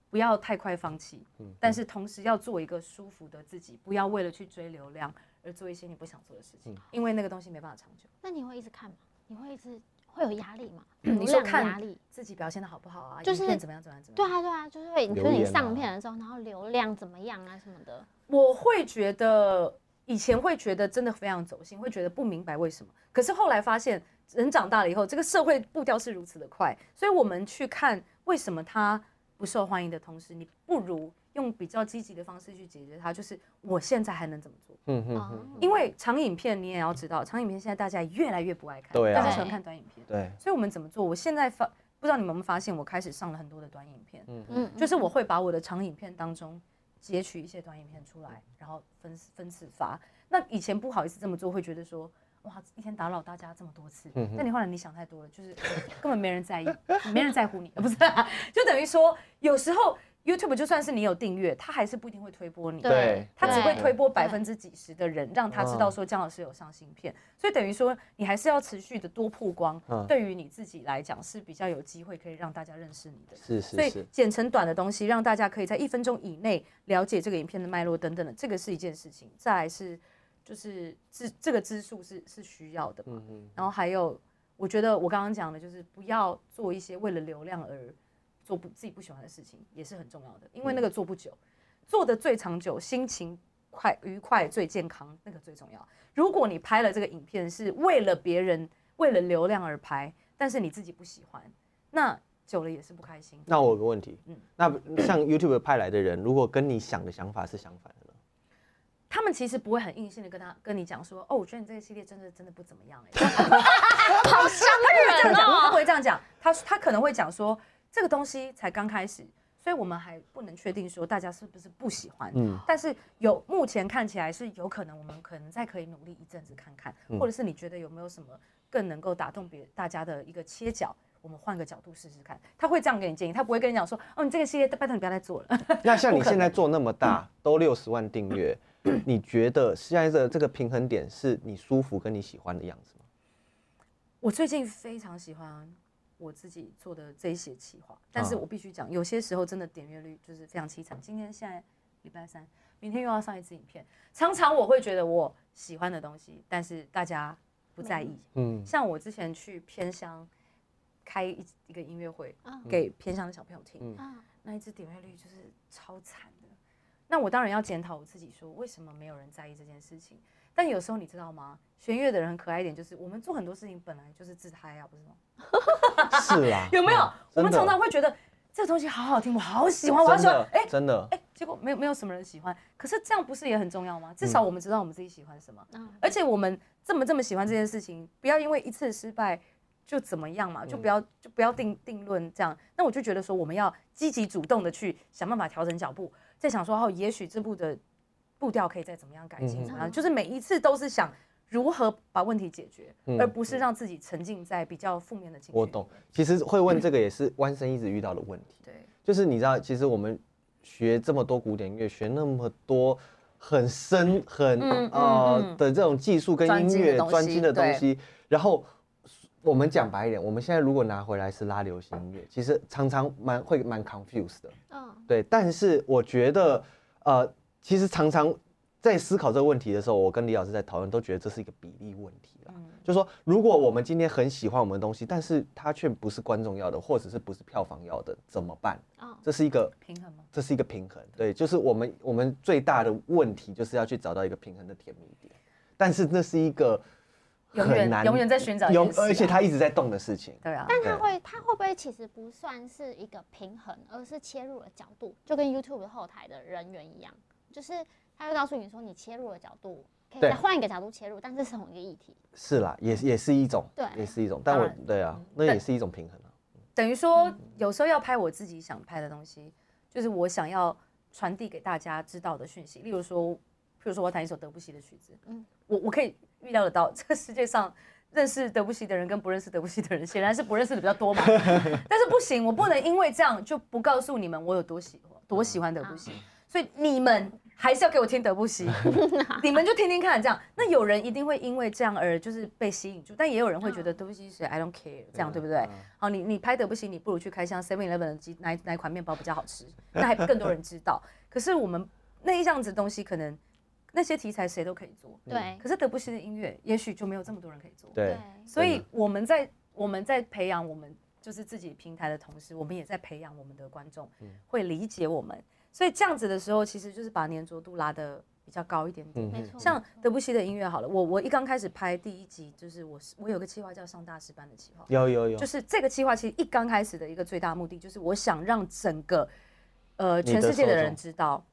[SPEAKER 2] 不要太快放弃，
[SPEAKER 1] 嗯
[SPEAKER 2] 但是同时要做一个舒服的自己，不要为了去追流量而做一些你不想做的事
[SPEAKER 1] 嗯
[SPEAKER 2] 情，因为那个东西没办法长久。
[SPEAKER 3] 那你会一直看吗？你会一直会有压力吗？
[SPEAKER 2] 你说看
[SPEAKER 3] 压力？
[SPEAKER 2] 自己表现的好不好啊？
[SPEAKER 3] 就是
[SPEAKER 2] 怎么样怎么样怎么样？
[SPEAKER 3] 对啊，对啊，就是会，你
[SPEAKER 1] 说你
[SPEAKER 3] 上片的时候，然后流量怎么样啊什么的。
[SPEAKER 2] 我会觉得以前会觉得真的非常走心，会觉得不明白为什么。可是后来发现，人长大了以后，这个社会步调是如此的快，所以我们去看为什么他不受欢迎的同时，你不如用比较积极的方式去解决它。就是我现在还能怎么做？
[SPEAKER 1] 嗯哼
[SPEAKER 3] 哦
[SPEAKER 1] 哼，
[SPEAKER 2] 因为长影片你也要知道，长影片现在大家越来越不爱看，大家喜欢看短影片。
[SPEAKER 1] 对，
[SPEAKER 2] 所以我们怎么做？我现在发不知道你们有没有发现，我开始上了很多的短影片，
[SPEAKER 3] 嗯，
[SPEAKER 2] 就是我会把我的长影片当中截取一些短影片出来，然后分分次发。那以前不好意思这么做，会觉得说，哇，一天打扰大家这么多次
[SPEAKER 1] 嗯，
[SPEAKER 2] 但你后来你想太多了，就是根本没人在意，没人在乎你，不是啊、就等于说有时候 YouTube 就算是你有订阅，它还是不一定会推播你。
[SPEAKER 1] 对
[SPEAKER 2] 它只会推播百分之几十的人，让他知道说姜老师有上新片，所以等于说你还是要持续的多曝光
[SPEAKER 1] 嗯，
[SPEAKER 2] 对于你自己来讲是比较有机会可以让大家认识你的。
[SPEAKER 1] 是
[SPEAKER 2] 所以
[SPEAKER 1] 是是，
[SPEAKER 2] 剪成短的东西，让大家可以在一分钟以内了解这个影片的脉络等等的，这个是一件事情。再来是就是这这个支数是是需要的嘛，
[SPEAKER 1] 嗯嗯，
[SPEAKER 2] 然后还有我觉得我刚刚讲的就是不要做一些为了流量而做不自己不喜欢的事情，也是很重要的，因为那个做不久，做的最长久，心情快愉快最健康，那个最重要。如果你拍了这个影片是为了别人为了流量而拍，但是你自己不喜欢，那久了也是不开心。
[SPEAKER 1] 那我有个问题，
[SPEAKER 2] 嗯
[SPEAKER 1] 那像 YouTube 派来的人，如果跟你想的想法是相反？
[SPEAKER 2] 他们其实不会很硬性的跟他跟你讲说，哦，我觉得你这个系列真的真的不怎么样哎、
[SPEAKER 3] 好伤人哦，他。
[SPEAKER 2] 不会这样讲，他他可能会讲说，这个东西才刚开始，所以我们还不能确定说大家是不是不喜欢。
[SPEAKER 1] 嗯
[SPEAKER 2] 但是有目前看起来是有可能，我们可能再可以努力一阵子看看，
[SPEAKER 1] 嗯
[SPEAKER 2] 或者是你觉得有没有什么更能够打动别大家的一个切角，我们换个角度试试看。他会这样给你建议，他不会跟你讲说，哦，你这个系列拜托你不要再做了。
[SPEAKER 1] 那像你现在做那么大，都六十万订阅，你觉得现在的这个平衡点是你舒服跟你喜欢的样子吗？
[SPEAKER 2] 我最近非常喜欢我自己做的这一些企划，但是
[SPEAKER 1] 嗯
[SPEAKER 2] 我必须讲，有些时候真的点阅率就是非常凄惨。今天现在礼拜三，明天又要上一次影片，常常我会觉得我喜欢的东西，但是大家不在意。
[SPEAKER 1] 嗯
[SPEAKER 2] 像我之前去偏乡开一一个音乐会，
[SPEAKER 3] 嗯
[SPEAKER 2] 给偏乡的小朋友听，那一次点阅率就是超惨的。那我当然要检讨我自己，说为什么没有人在意这件事情。但有时候你知道吗？弦乐的人很可爱一点，就是我们做很多事情本来就是自嗨啊，不是吗？
[SPEAKER 1] 是啊，
[SPEAKER 2] 有没有？
[SPEAKER 1] 嗯
[SPEAKER 2] 我们常常会觉得这个东西好好听，我好喜欢，我好喜欢
[SPEAKER 1] 真的。
[SPEAKER 2] 哎
[SPEAKER 1] 真的
[SPEAKER 2] 哎，结果没有没有什么人喜欢。可是这样不是也很重要吗？至少我们知道我们自己喜欢什么，
[SPEAKER 3] 嗯
[SPEAKER 2] 而且我们这么这么喜欢这件事情，不要因为一次失败就怎么样嘛，就不要就不要定定论这样。那我就觉得说，我们要积极主动的去想办法调整脚步，再想说哦，也许这部的步调可以再怎么样改进，
[SPEAKER 1] 嗯
[SPEAKER 2] 怎么样，就是每一次都是想。如何把问题解决，
[SPEAKER 1] 嗯
[SPEAKER 2] 而不是让自己沉浸在比较负面的情绪。
[SPEAKER 1] 我懂。其实会问这个也是弯生一直遇到的问题，
[SPEAKER 2] 对，
[SPEAKER 1] 就是你知道，其实我们学这么多古典乐，学那么多很深很呃
[SPEAKER 2] 嗯
[SPEAKER 1] 的这种技术跟音乐专精的东西，然后我们讲白一点，我们现在如果拿回来是拉流行音乐，其实常常蛮会蛮 confused 的。
[SPEAKER 3] 嗯
[SPEAKER 1] 对，但是我觉得，呃，其实常常在思考这个问题的时候，我跟李老师在讨论，都觉得这是一个比例问题啦。
[SPEAKER 2] 嗯
[SPEAKER 1] 就说如果我们今天很喜欢我们的东西，但是它却不是观众要的，或者是不是票房要的，怎么办？
[SPEAKER 3] 哦
[SPEAKER 1] 这是一个，
[SPEAKER 2] 平衡吗？
[SPEAKER 1] 这是一个平衡。对，就是我们我们最大的问题就是要去找到一个平衡的甜蜜点，但是那是一个
[SPEAKER 2] 永远永远在寻找一
[SPEAKER 1] 永而且它一直在动的事情。
[SPEAKER 2] 对啊，
[SPEAKER 3] 但它
[SPEAKER 1] 对
[SPEAKER 3] 会，它会不会其实不算是一个平衡，而是切入的角度，就跟 YouTube 后台的人员一样，就是他会告诉你说你切入的角度可以换一个角度切入，但是是同一个议题。
[SPEAKER 1] 是啦，也也是一种，
[SPEAKER 3] 对
[SPEAKER 1] 也是一种。但我对啊，那也是一种平衡啊。
[SPEAKER 2] 等于说有时候要拍我自己想拍的东西，就是我想要传递给大家知道的讯息。例如说，譬如说我要弹一首德布西的曲子，
[SPEAKER 3] 嗯
[SPEAKER 2] 我我可以预料得到，这个世界上认识德布西的人跟不认识德布西的人，显然是不认识的比较多嘛。但是不行，我不能因为这样就不告诉你们我有多喜欢多喜欢德布西，所以你们还是要给我听德布西，你们就听听看，这样。那有人一定会因为这样而就是被吸引住，但也有人会觉得德布西是谁 I don't care，这样对不对？好，你你拍德布西，你不如去开箱 Seven Eleven 的鸡哪哪款面包比较好吃，那还更多人知道。可是我们那一样子的东西，可能那些题材谁都可以做，
[SPEAKER 3] 对
[SPEAKER 2] 可是德布西的音乐也许就没有这么多人可以做。
[SPEAKER 1] 对，
[SPEAKER 2] 所以我们在我们在培养我们就是自己平台的同时，我们也在培养我们的观众会理解我们。所以这样子的时候，其实就是把粘着度拉的比较高一点点。
[SPEAKER 1] 嗯
[SPEAKER 3] 没错。
[SPEAKER 2] 像德布西的音乐好了，我我一刚开始拍第一集，就是我是我有个计划叫上大师班的计划，
[SPEAKER 1] 有有有，
[SPEAKER 2] 就是这个计划其实一刚开始的一个最大目的，就是我想让整个呃全世界的人知道，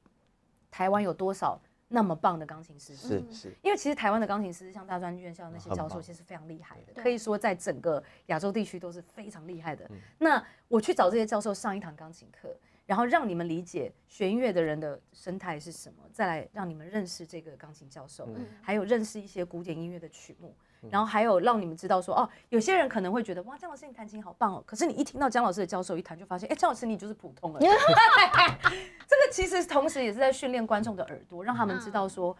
[SPEAKER 2] 台湾有多少那么棒的钢琴师。
[SPEAKER 3] 嗯
[SPEAKER 1] 是是，
[SPEAKER 2] 因为其实台湾的钢琴师，像大专院校的那些教授，其实非常厉害的，可以说在整个亚洲地区都是非常厉害
[SPEAKER 1] 嗯
[SPEAKER 2] 的。那我去找这些教授上一堂钢琴课，然后让你们理解学音乐的人的生态是什么，再来让你们认识这个钢琴教授，
[SPEAKER 1] 嗯
[SPEAKER 2] 还有认识一些古典音乐的曲目。然后还有让你们知道说，哦，有些人可能会觉得哇，姜老师你弹琴好棒哦，可是你一听到姜老师的教授一弹，就发现，哎，姜老师你就是普通了。这个其实同时也是在训练观众的耳朵，让他们知道说，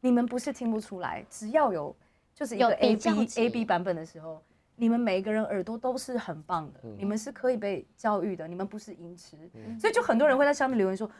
[SPEAKER 2] 你们不是听不出来，只要有就是一个 A B A B 版本的时候。你们每一个人耳朵都是很棒的，你们是可以被教育的，你们不是音痴，所以就很多人会在下面留言说，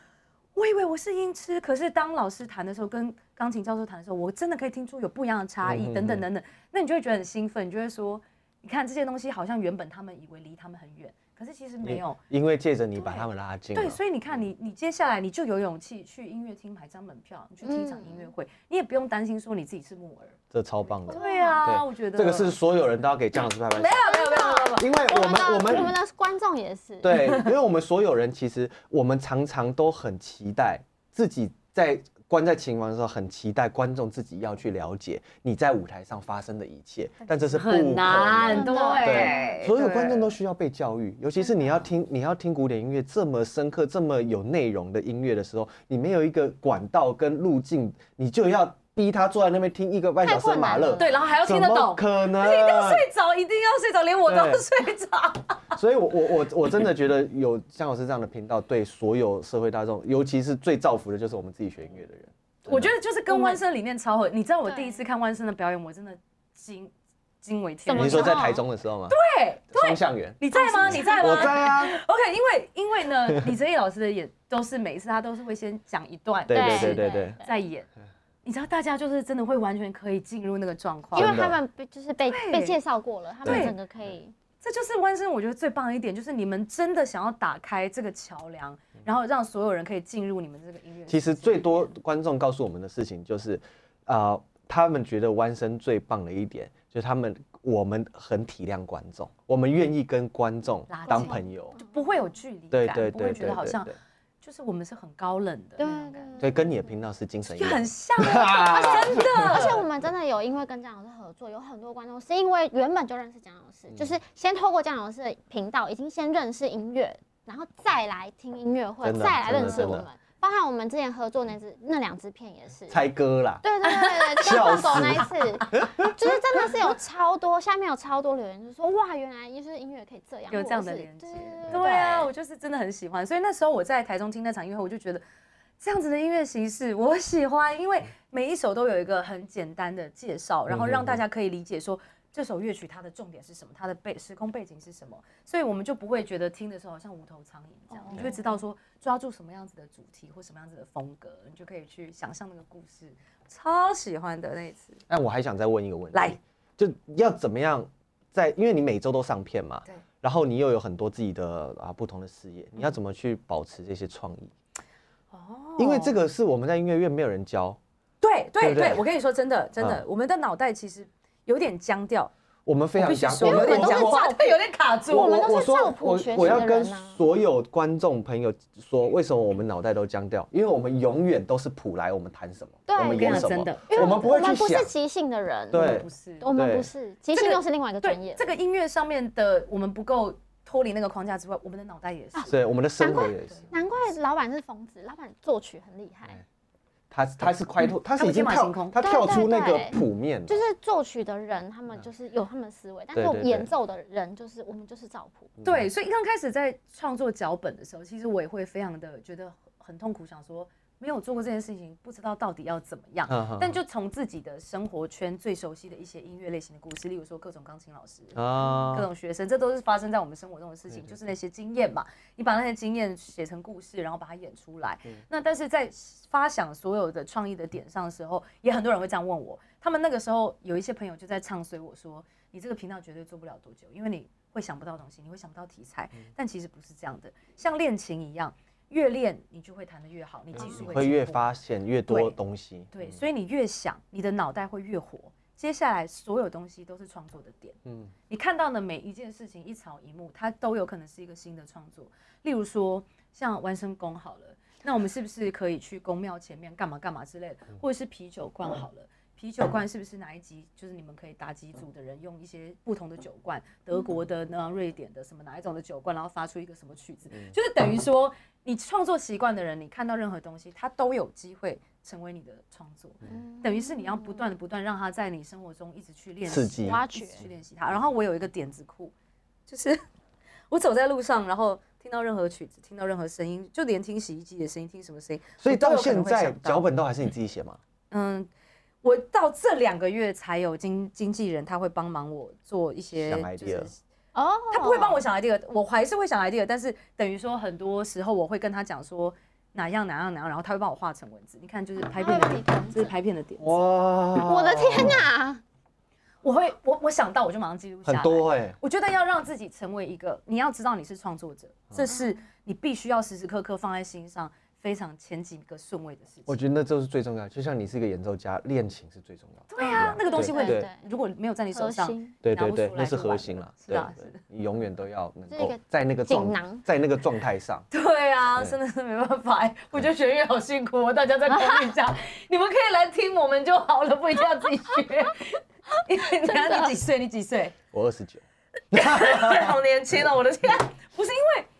[SPEAKER 2] 我以为我是音痴，可是当老师弹的时候，跟钢琴教授弹的时候，我真的可以听出有不一样的差异，等等等等，那你就会觉得很兴奋，你就会说，你看这些东西好像原本他们以为离他们很远。可是其实没有，
[SPEAKER 1] 因为借着你把他们拉近。
[SPEAKER 2] 对，所以你看，你你接下来你就有勇气去音乐厅买张门票，你去听一场音乐会，你也不用担心说你自己是木耳。
[SPEAKER 1] 这超棒的。
[SPEAKER 2] 对啊，我觉得
[SPEAKER 1] 这个是所有人都要给姜老师拍拍手。
[SPEAKER 2] 没有没有没有没有，
[SPEAKER 1] 因为我们
[SPEAKER 3] 我
[SPEAKER 1] 们
[SPEAKER 3] 我们的观众也是。
[SPEAKER 1] 对，因为我们所有人其实我们常常都很期待自己在。关在琴房的时候，很期待观众自己要去了解你在舞台上发生的一切，但这是
[SPEAKER 2] 很难，对，
[SPEAKER 1] 所有观众都需要被教育，尤其是你要听你要听古典音乐这么深刻、这么有内容的音乐的时候，你没有一个管道跟路径，你就要。逼他坐在那边听一个半小时马勒，
[SPEAKER 2] 对，然后还要听得懂，
[SPEAKER 1] 可能
[SPEAKER 2] 一定要睡着，一定要睡着，连我都睡着。
[SPEAKER 1] 所以，我我我我真的觉得有像老师这样的频道，对所有社会大众，尤其是最造福的，就是我们自己学音乐的人。
[SPEAKER 2] 我觉得就是跟万生理念超合。你知道我第一次看万生的表演，我真的惊惊为天人。
[SPEAKER 1] 你说在台中的时候吗？
[SPEAKER 2] 对，
[SPEAKER 1] 双向园，
[SPEAKER 2] 你在吗？你在吗？
[SPEAKER 1] 我在啊。
[SPEAKER 2] OK，因为因为呢，李哲毅老师的演都是每一次他都是会先讲一段，
[SPEAKER 1] 对对对对对，
[SPEAKER 2] 再演。你知道大家就是真的会完全可以进入那个状况，
[SPEAKER 3] 因为他们被就是被被介绍过了，他们整个可以。
[SPEAKER 2] 这就是弯身，我觉得最棒的一点，就是你们真的想要打开这个桥梁，然后让所有人可以进入你们这个音乐。
[SPEAKER 1] 其实最多观众告诉我们的事情就是，呃，他们觉得弯身最棒的一点，就是他们我们很体谅观众，我们愿意跟观众当朋友，
[SPEAKER 2] 就不会有距离感，不会觉得好像。就是我们是很高冷的，
[SPEAKER 3] 对
[SPEAKER 1] 对对，跟你的频道是精神就，
[SPEAKER 2] 很像，真的。
[SPEAKER 3] 而且我们真的有因为跟姜老师合作，有很多观众是因为原本就认识姜老师，就是先透过姜老师的频道，已经先认识音乐，然后再来听音乐会，再来认识我们。包含我们之前合作那支那两支片也是
[SPEAKER 1] 猜歌啦，
[SPEAKER 3] 对对对对，跳狗那一次，就是真的是有超多下面有超多留言，就说哇，原来就是音乐可以这样，
[SPEAKER 2] 有这样的连接，对啊，我就是真的很喜欢。所以那时候我在台中听那场音乐会，我就觉得这样子的音乐形式我喜欢，因为每一首都有一个很简单的介绍，然后让大家可以理解说。这首乐曲它的重点是什么？它的背时空背景是什么？所以我们就不会觉得听的时候好像无头苍蝇这样，你就会知道说抓住什么样子的主题或什么样子的风格，你就可以去想象那个故事。超喜欢的那一次。
[SPEAKER 1] 那我还想再问一个问题，
[SPEAKER 2] 来，
[SPEAKER 1] 就要怎么样在？因为你每周都上片嘛，
[SPEAKER 2] 对。
[SPEAKER 1] 然后你又有很多自己的啊不同的事业，你要怎么去保持这些创意？哦，因为这个是我们在音乐院没有人教。
[SPEAKER 2] 对对对，我跟你说真的真的，我们的脑袋其实。有点僵掉，
[SPEAKER 1] 我们非常僵，
[SPEAKER 3] 我们
[SPEAKER 2] 都是话会有点卡住。
[SPEAKER 3] 我们都是照谱
[SPEAKER 1] 学我要跟所有观众朋友说，为什么我们脑袋都僵掉？因为我们永远都是谱来，我们弹什么，我们演什么，我们不会去想。我们
[SPEAKER 3] 不是即兴的人，
[SPEAKER 1] 对，
[SPEAKER 2] 不是，
[SPEAKER 3] 我们不是即兴，又是另外一个专业。
[SPEAKER 2] 这个音乐上面的我们不够脱离那个框架之外，我们的脑袋也是，
[SPEAKER 1] 对，我们的生活也是。
[SPEAKER 3] 难怪老板是疯子，老板作曲很厉害。
[SPEAKER 1] 他他是快脱，他是已经跳，他跳出那个谱面，
[SPEAKER 3] 就是作曲的人，他们就是有他们的思维，但是演奏的人就是我们就是照谱。
[SPEAKER 2] 对，所以刚开始在创作脚本的时候，其实我也会非常的觉得很痛苦，想说。没有做过这件事情，不知道到底要怎么样。但就从自己的生活圈最熟悉的一些音乐类型的故事，例如说各种钢琴老师啊，各种学生，这都是发生在我们生活中的事情，就是那些经验嘛。你把那些经验写成故事，然后把它演出来。那但是在发想所有的创意的点上的时候，也很多人会这样问我。他们那个时候有一些朋友就在唱衰我说：“你这个频道绝对做不了多久，因为你会想不到东西，你会想不到题材。”但其实不是这样的，像恋情一样。越练你就会弹得越好，你技术
[SPEAKER 1] 会越发现越多东西。
[SPEAKER 2] 对，所以你越想，你的脑袋会越活。接下来所有东西都是创作的点。嗯，你看到的每一件事情，一草一木，它都有可能是一个新的创作。例如说，像完生宫好了，那我们是不是可以去宫庙前面干嘛干嘛之类的？或者是啤酒罐好了。啤酒罐是不是哪一集？就是你们可以打几组的人用一些不同的酒罐，德国的呢、瑞典的什么哪一种的酒罐，然后发出一个什么曲子？就是等于说，你创作习惯的人，你看到任何东西，他都有机会成为你的创作。
[SPEAKER 3] 嗯
[SPEAKER 2] 等于是你要不断的、不断让他在你生活中一直去练习，
[SPEAKER 3] 挖掘
[SPEAKER 2] 去练习它。然后我有一个点子库，就是 我走在路上，然后听到任何曲子，听到任何声音，就连听洗衣机的声音，听什么声音，
[SPEAKER 1] 所以到现在脚本都还是你自己写吗？
[SPEAKER 2] 嗯，我到这两个月才有经经纪人，他会帮忙我做一些
[SPEAKER 1] 想
[SPEAKER 2] 就
[SPEAKER 1] idea
[SPEAKER 2] 是
[SPEAKER 3] 哦，
[SPEAKER 2] 他不会帮我想 idea，我还是会想 idea，但是等于说很多时候我会跟他讲说哪样哪样哪样，然后他会帮我画成文字。你看，就是拍片是拍片的点。
[SPEAKER 1] 哇，
[SPEAKER 3] 我的天哪！
[SPEAKER 2] 我会我我想到我就马上记录下
[SPEAKER 1] 很
[SPEAKER 2] 来。
[SPEAKER 1] 多哎，
[SPEAKER 2] 我觉得要让自己成为一个，你要知道你是创作者，这是你必须要时时刻刻放在心上，非常前几个顺位的事情。
[SPEAKER 1] 我觉得那就是最重要。就像你是一个演奏家，练琴是最重要的。
[SPEAKER 2] 对啊，那个东西会如果没有在你手上，
[SPEAKER 1] 对对
[SPEAKER 2] 拿不出，来
[SPEAKER 1] 对那是核心了。
[SPEAKER 2] 是的
[SPEAKER 1] 你永远都要能够在那个状
[SPEAKER 3] 锦囊
[SPEAKER 1] 在那个状态上。
[SPEAKER 2] 对啊，真的是没办法哎，我觉得学乐好辛苦哦，大家再考虑一下，你们可以来听我们就好了，不一定要自己学。因为你看你几岁？你几岁？
[SPEAKER 1] 我二十九，
[SPEAKER 2] 好年轻哦，我的天！不是因为，因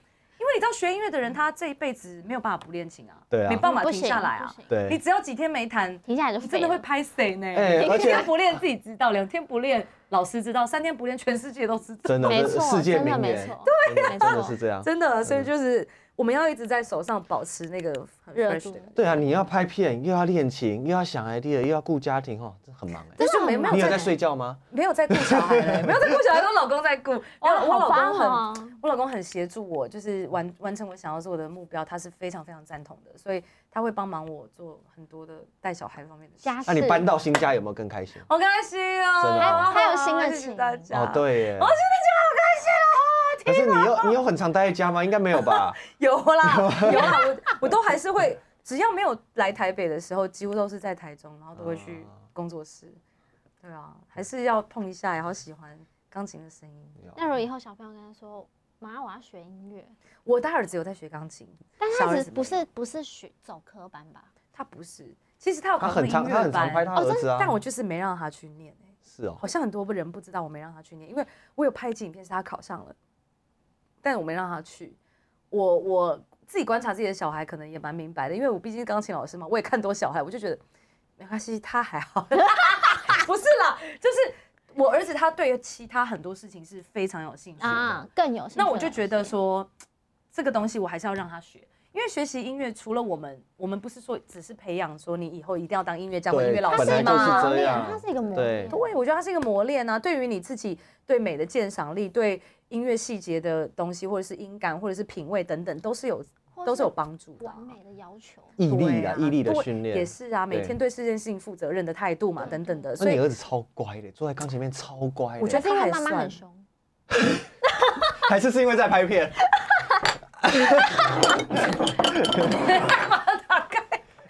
[SPEAKER 2] 为你知道学音乐的人，他这一辈子没有办法不练琴啊，
[SPEAKER 1] 对啊
[SPEAKER 2] 没办法停下来啊
[SPEAKER 1] 对，
[SPEAKER 2] 你只要几天没弹，
[SPEAKER 3] 停下来就
[SPEAKER 2] 你真的会。拍谁呢？一天不练自己知道，两天不练老师知道，三天不练全世界都知道。
[SPEAKER 1] 真的
[SPEAKER 3] 没错，
[SPEAKER 1] 世界
[SPEAKER 3] 真的没
[SPEAKER 1] 名言，
[SPEAKER 3] 错，
[SPEAKER 1] 真的
[SPEAKER 3] 没错
[SPEAKER 1] 真的是这样。
[SPEAKER 2] 真的，所以就是我们要一直在手上保持那个很
[SPEAKER 3] 热度。
[SPEAKER 1] 对啊，你要拍片，又要练琴，又要想 idea，又要顾家庭，哦，这很忙哎。
[SPEAKER 2] 但是没没有在
[SPEAKER 1] 你有在睡觉吗？
[SPEAKER 2] 没有在顾小孩嘞，没有在顾小孩，跟我老公在顾。
[SPEAKER 3] 我，
[SPEAKER 2] 我老公很
[SPEAKER 3] 哦！
[SPEAKER 2] 我老公很协助我，就是完完成我想要做的目标，他是非常非常赞同的，所以他会帮忙我做很多的带小孩方面的事。
[SPEAKER 3] 家
[SPEAKER 1] 那你搬到新家有没有更开心？
[SPEAKER 2] 好开心哦！
[SPEAKER 1] 真的哦
[SPEAKER 3] 还有新的
[SPEAKER 2] 谢谢
[SPEAKER 3] 情
[SPEAKER 2] 大家。
[SPEAKER 1] 哦，，对耶。
[SPEAKER 2] 我现在就好开心哦！
[SPEAKER 1] 可是你有你有很常待在家吗？应该没有吧？
[SPEAKER 2] 有啦，有啦，我我都还是会，只要没有来台北的时候，几乎都是在台中，然后都会去工作室。对啊，还是要碰一下，也好喜欢钢琴的声音。
[SPEAKER 3] 那如果以后小朋友跟他说：“妈，我要学音乐
[SPEAKER 2] 我大儿子有在学钢琴，”，
[SPEAKER 3] 但他只不是不是学走科班吧？
[SPEAKER 2] 他不是，其实他有
[SPEAKER 1] 他
[SPEAKER 2] 考
[SPEAKER 1] 很常他
[SPEAKER 2] 乐班，
[SPEAKER 1] 很常拍他儿子啊。
[SPEAKER 2] 但我就是没让他去念、欸、
[SPEAKER 1] 是哦
[SPEAKER 2] 好，像很多人不知道我没让他去念，因为我有拍一支影片是他考上了，但我没让他去。我我自己观察自己的小孩，可能也蛮明白的，因为我毕竟是钢琴老师嘛，我也看多小孩，我就觉得没关系，他还好。不是啦，就是我儿子他对其他很多事情是非常有兴趣。
[SPEAKER 3] 啊，更有兴趣
[SPEAKER 2] 那我就觉得说，这个东西我还是要让他学，因为学习音乐除了我们，我们不是说只是培养说你以后一定要当音乐家或音乐老师
[SPEAKER 1] 本来就是
[SPEAKER 2] 吗？
[SPEAKER 1] 这样
[SPEAKER 3] 它是一个磨
[SPEAKER 1] 对
[SPEAKER 3] 练，
[SPEAKER 2] 对，我觉得它是一个磨练啊。对于你自己对美的鉴赏力、对音乐细节的东西，或者是音感，或者是品味等等，都是有
[SPEAKER 3] 或
[SPEAKER 2] 都是有帮助的啊、
[SPEAKER 3] 完美的要求。
[SPEAKER 1] 毅力
[SPEAKER 2] 啊，
[SPEAKER 1] 啊毅力的
[SPEAKER 2] 对
[SPEAKER 1] 训练
[SPEAKER 2] 也是啊，每天对这件事情负责任的态度嘛，等等的。所以
[SPEAKER 1] 你儿子超乖的，坐在钢琴面超乖的。
[SPEAKER 2] 我觉得他还
[SPEAKER 3] 是因为妈妈
[SPEAKER 2] 算
[SPEAKER 3] 很凶，
[SPEAKER 1] 还是是因为在拍片。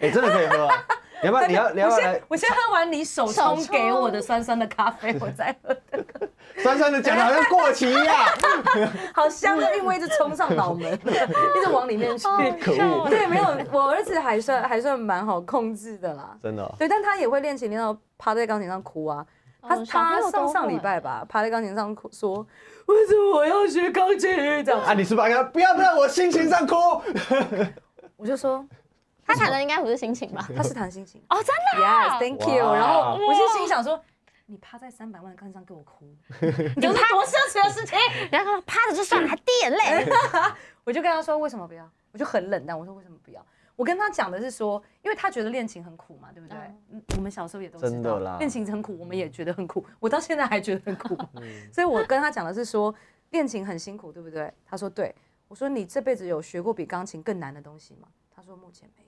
[SPEAKER 1] 哎，真的可以喝啊！你要不要？你要你要不
[SPEAKER 2] 我
[SPEAKER 1] 要来
[SPEAKER 2] 先我先喝完你手
[SPEAKER 3] 手
[SPEAKER 2] 冲给我的酸酸的咖啡，我再喝。
[SPEAKER 1] 酸酸的讲的好像过期一样。
[SPEAKER 2] 好香的韵味一直冲上脑门，一直往里面去。
[SPEAKER 1] 可恶
[SPEAKER 2] 对，没有，我儿子还算还算蛮好控制的啦。
[SPEAKER 1] 真的哦。
[SPEAKER 2] 对，但他也会练琴，练到趴在钢琴上哭啊。他他上上礼拜吧，趴在钢琴上哭说：“为什么我要学钢琴？”这样，
[SPEAKER 1] 啊，你是不是要不要不要我心情上哭？
[SPEAKER 2] 我就说
[SPEAKER 3] 他谈的应该不是心情吧？
[SPEAKER 2] 他是谈心情
[SPEAKER 3] 哦，真的啊
[SPEAKER 2] ，Yes，Thank you。然后我就心想说，你趴在三百万的钢琴上给我哭，你就是多奢侈的事情。
[SPEAKER 3] 然后趴着就算了，还滴眼泪。
[SPEAKER 2] 我就跟他说为什么不要，我就很冷淡，我说为什么不要？我跟他讲的是说，因为他觉得恋情很苦嘛，对不对？嗯，我们小时候也都知道
[SPEAKER 1] 真的啦
[SPEAKER 2] 练琴很苦，我们也觉得很苦，我到现在还觉得很苦。
[SPEAKER 1] 嗯
[SPEAKER 2] 所以我跟他讲的是说，恋情很辛苦，对不对？他说对。我说你这辈子有学过比钢琴更难的东西吗？他说目前没有。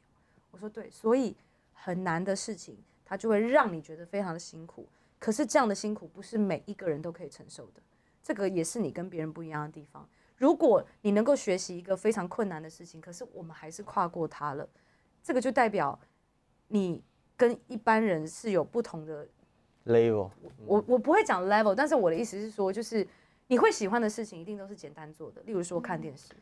[SPEAKER 2] 我说对，所以很难的事情，它就会让你觉得非常的辛苦。可是这样的辛苦不是每一个人都可以承受的，这个也是你跟别人不一样的地方。如果你能够学习一个非常困难的事情，可是我们还是跨过它了，这个就代表你跟一般人是有不同的
[SPEAKER 1] level，
[SPEAKER 2] 我我不会讲 level，但是我的意思是说，就是你会喜欢的事情一定都是简单做的，例如说看电视，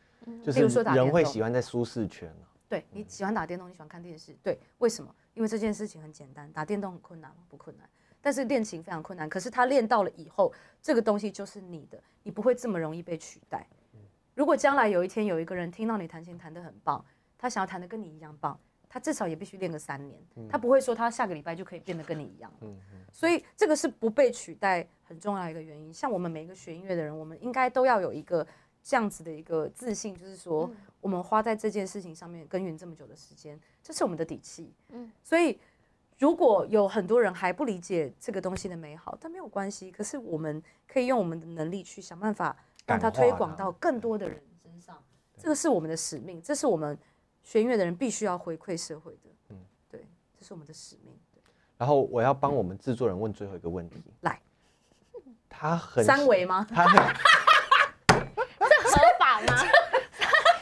[SPEAKER 1] 就是
[SPEAKER 2] 例如说打
[SPEAKER 1] 人会喜欢在舒适圈啊
[SPEAKER 2] 对你喜欢打电动，你喜欢看电视，对，为什么？因为这件事情很简单，打电动很困难吗？不困难，但是练琴非常困难。可是他练到了以后，这个东西就是你的，你不会这么容易被取代。如果将来有一天有一个人听到你弹琴弹得很棒，他想要弹得跟你一样棒，他至少也必须练个三年，他不会说他下个礼拜就可以变得跟你一样。所以这个是不被取代很重要的一个原因。像我们每一个学音乐的人，我们应该都要有一个这样子的一个自信，就是说
[SPEAKER 3] 嗯
[SPEAKER 2] 我们花在这件事情上面耕耘这么久的时间，这是我们的底气。
[SPEAKER 3] 嗯
[SPEAKER 2] 所以如果有很多人还不理解这个东西的美好，但没有关系。可是我们可以用我们的能力去想办法让它推广到更多的人身上。这个是我们的使命，这是我们学音乐的人必须要回馈社会的。嗯
[SPEAKER 1] 嗯，
[SPEAKER 2] 对，这是我们的使命。对
[SPEAKER 1] 然后我要帮我们制作人问最后一个问题。
[SPEAKER 2] 来，
[SPEAKER 1] 他很
[SPEAKER 2] 三维吗？
[SPEAKER 1] 他很，
[SPEAKER 3] 这合法吗？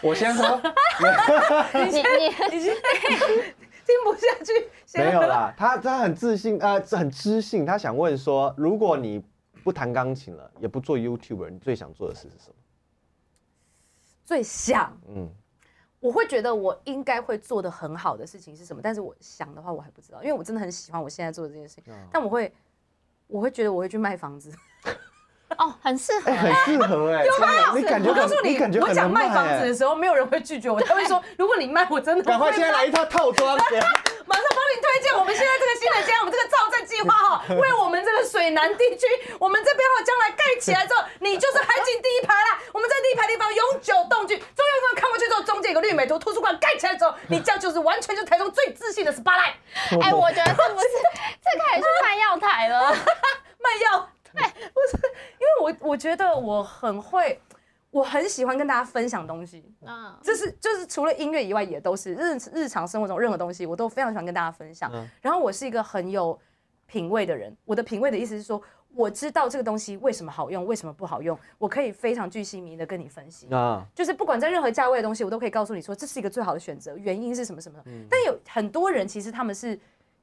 [SPEAKER 1] 我先说
[SPEAKER 3] 你 你
[SPEAKER 2] 已经 听不下去，先
[SPEAKER 1] 没有啦，他他很自信，呃，很知性。他想问说，如果你不弹钢琴了，也不做 YouTuber，你最想做的事是什么？
[SPEAKER 2] 最想，
[SPEAKER 1] 嗯，
[SPEAKER 2] 我会觉得我应该会做的很好的事情是什么？但是我想的话，我还不知道，因为我真的很喜欢我现在做的这件事情。
[SPEAKER 1] 嗯
[SPEAKER 2] 但我会，我会觉得我会去卖房子。
[SPEAKER 3] 哦，很适合
[SPEAKER 1] 哎、很适合哎、真的你感觉
[SPEAKER 2] 我告诉你，我讲卖房子
[SPEAKER 1] 哎
[SPEAKER 2] 的时候，没有人会拒绝我，他会说：如果你卖，我真的
[SPEAKER 1] 赶快
[SPEAKER 2] 会
[SPEAKER 1] 现在来一套套装，
[SPEAKER 2] 马上帮你推荐我们现在这个新的家，我们这个造镇计划哈，为我们这个水南地区，我们这边哈将来盖起来之后，你就是海景第一排啦。我们在第一排地方永久动居，中央公园看过去之后，中间有个绿美图图书馆盖起来之后，你这样就是完全就是台中最自信的 SPA
[SPEAKER 3] 哎、我觉得这不是，这开始去卖药台了。
[SPEAKER 2] 卖药。对，不是，因为我我觉得我很会，我很喜欢跟大家分享东西。
[SPEAKER 3] 嗯，
[SPEAKER 2] 这是就是除了音乐以外，也都是日日常生活中任何东西，我都非常喜欢跟大家分享。
[SPEAKER 1] 嗯
[SPEAKER 2] 然后我是一个很有品味的人，我的品味的意思是说，我知道这个东西为什么好用，为什么不好用，我可以非常具细迷的跟你分析。
[SPEAKER 1] 啊，
[SPEAKER 2] 就是不管在任何价位的东西，我都可以告诉你说这是一个最好的选择，原因是什么什么。但有很多人其实他们是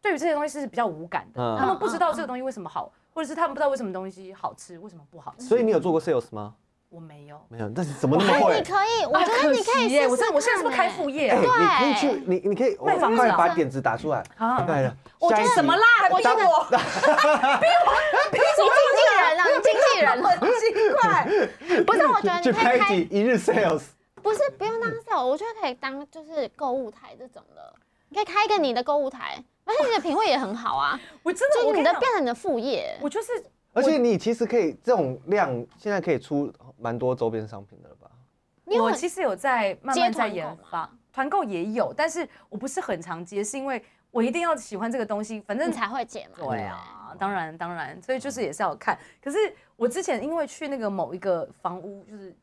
[SPEAKER 2] 对于这些东西是比较无感的，
[SPEAKER 1] 嗯
[SPEAKER 2] 他们不知道这个东西为什么好，或者是他们不知道为什么东西好吃，为什么不好吃。
[SPEAKER 1] 所以你有做过 sales 吗？
[SPEAKER 2] 我没有，
[SPEAKER 1] 没有，但是怎么那么会？
[SPEAKER 3] 哎你可以，我觉得你可以试试
[SPEAKER 2] 啊惜耶我真的我现在是不是开副业
[SPEAKER 1] 哎、
[SPEAKER 2] 啊？
[SPEAKER 1] 你可以去，你你可以
[SPEAKER 2] 卖房子啊
[SPEAKER 1] 快把点子打出来。
[SPEAKER 2] 好
[SPEAKER 1] 来了，
[SPEAKER 2] 我觉得什么啦？还逼
[SPEAKER 3] 我觉得
[SPEAKER 2] 我，逼我，逼
[SPEAKER 3] 你经纪人啊，你经纪人，
[SPEAKER 2] 了，很奇怪。
[SPEAKER 3] 不是？我觉得
[SPEAKER 1] 去
[SPEAKER 3] 你可以开，
[SPEAKER 1] 拍一集一日 sales，
[SPEAKER 3] 不是不用当 sales，我觉得可以当就是购物台这种的，你可以开一个你的购物台，而且你的品味也很好啊，
[SPEAKER 2] 我真的，
[SPEAKER 3] 就是你的变成你的副业。
[SPEAKER 2] 我就是
[SPEAKER 1] 而且你其实可以这种量，现在可以出蛮多周边商品的了吧？
[SPEAKER 2] 我其实有在慢
[SPEAKER 3] 接
[SPEAKER 2] 慢在研发，团购也有，但是我不是很常接，是因为我一定要喜欢这个东西，反正
[SPEAKER 3] 你才会接嘛。
[SPEAKER 2] 对啊，当然当然，所以就是也是要看。可是我之前因为去那个某一个房屋，就是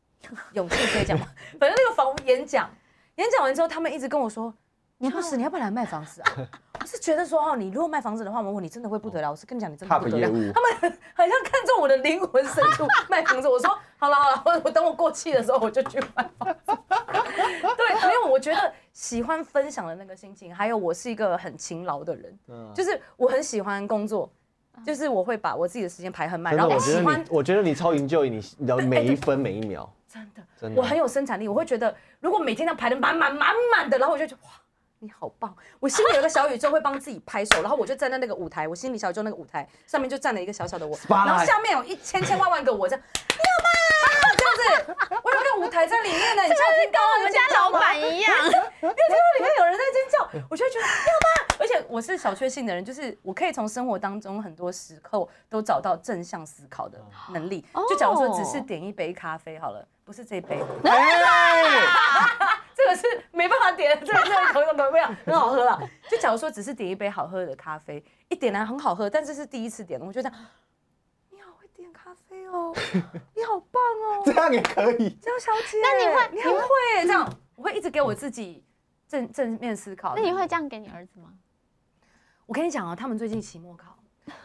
[SPEAKER 2] 勇气可以讲吗？反正那个房屋演讲，演讲完之后，他们一直跟我说。你要不死你要不要来卖房子啊？我是觉得说哦，你如果卖房子的话，我你真的会不得了。我是跟你讲，你真的不得了。他们很很像看中我的灵魂深处 卖房子。我说好了好了，我我等我过气的时候我就去卖房子。对，因为我觉得喜欢分享的那个心情，还有我是一个很勤劳的人，
[SPEAKER 1] 嗯，
[SPEAKER 2] 就是我很喜欢工作，就是我会把我自己的时间排很满，然后
[SPEAKER 1] 我
[SPEAKER 2] 喜欢
[SPEAKER 1] 你，我觉得你超 enjoy 你你的每一分每一秒，
[SPEAKER 2] 真的，
[SPEAKER 1] 真的
[SPEAKER 2] 我很有生产力，我会觉得如果每天这样排的满满满满的，然后我就觉得哇。你好棒！我心里有个小宇宙，会帮自己拍手，然后我就站在那个舞台，我心里小宇宙那个舞台上面就站了一个小小的我，然后下面有一千千万万个我，这样你好棒，这样子，我有个舞台在里面呢，你知道听到
[SPEAKER 3] 我们家老板一样，
[SPEAKER 2] 你有听到里面有人在尖叫，我就会觉得你好棒。而且我是小确幸的人，就是我可以从生活当中很多时刻都找到正向思考的能力。就假如说只是点一杯咖啡好了，不是这杯，
[SPEAKER 1] 哎，
[SPEAKER 2] 这个是没办法点，这个这个口口口没有很好喝了。就假如说只是点一杯好喝的咖啡，一点来很好喝，但这是第一次点，我觉得你好会点咖啡哦，你好棒哦，
[SPEAKER 1] 这样也可以。
[SPEAKER 2] 江小姐，
[SPEAKER 3] 那你会
[SPEAKER 2] 你很会这样，我会一直给我自己正正面思考。
[SPEAKER 3] 那你会这样给你儿子吗？
[SPEAKER 2] 我跟你讲啊，他们最近期末考，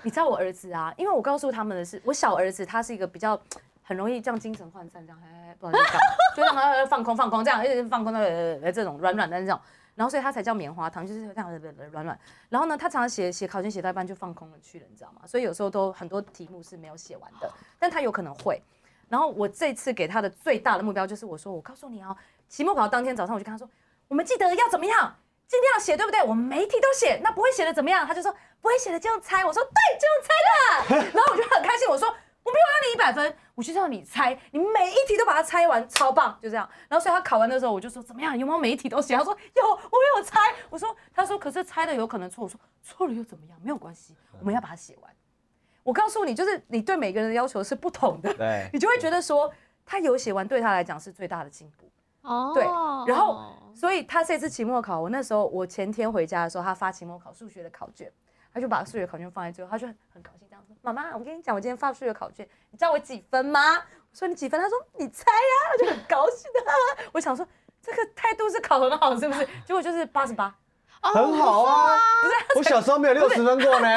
[SPEAKER 2] 你知道我儿子啊，因为我告诉他们的是，我小儿子他是一个比较很容易这样精神涣散，这样哎，不好意思，就让他放空放空，这样一直放空的呃这种软软的那种，然后所以他才叫棉花糖，就是这样的软软。然后呢，他常常写写考卷写到一半就放空了去了，你知道吗？所以有时候都很多题目是没有写完的，但他有可能会。然后我这次给他的最大的目标就是，我说我告诉你哦，期末考当天早上我就跟他说，我们记得要怎么样，今天要写对不对？我们每一题都写，那不会写的怎么样？他就说不会写的就用猜。我说对，就用猜的。然后我就很开心，我说我没有让你一百分，我就是要你猜，你每一题都把它猜完，超棒，就这样。然后所以他考完的时候，我就说怎么样，有没有每一题都写？他说有，我有猜。我说，他说可是猜的有可能错。我说错了又怎么样？没有关系，我们要把它写完。我告诉你，就是你对每个人的要求是不同的，
[SPEAKER 1] 对，
[SPEAKER 2] 你就会觉得说他有写完对他来讲是最大的进步。
[SPEAKER 3] 哦，
[SPEAKER 2] 对，然后所以他这次期末考，我那时候我前天回家的时候，他发期末考数学的考卷，他就把数学考卷放在最后，他就很很高兴这样说：“妈妈，我跟你讲，我今天发数学考卷，你知道我几分吗？”我说：“你几分？”他说：“你猜呀。”他就很高兴的。我想说这个态度是考很好是不是？结果就是八十八，
[SPEAKER 1] 很好啊。不是，我小时候没有六十分过呢。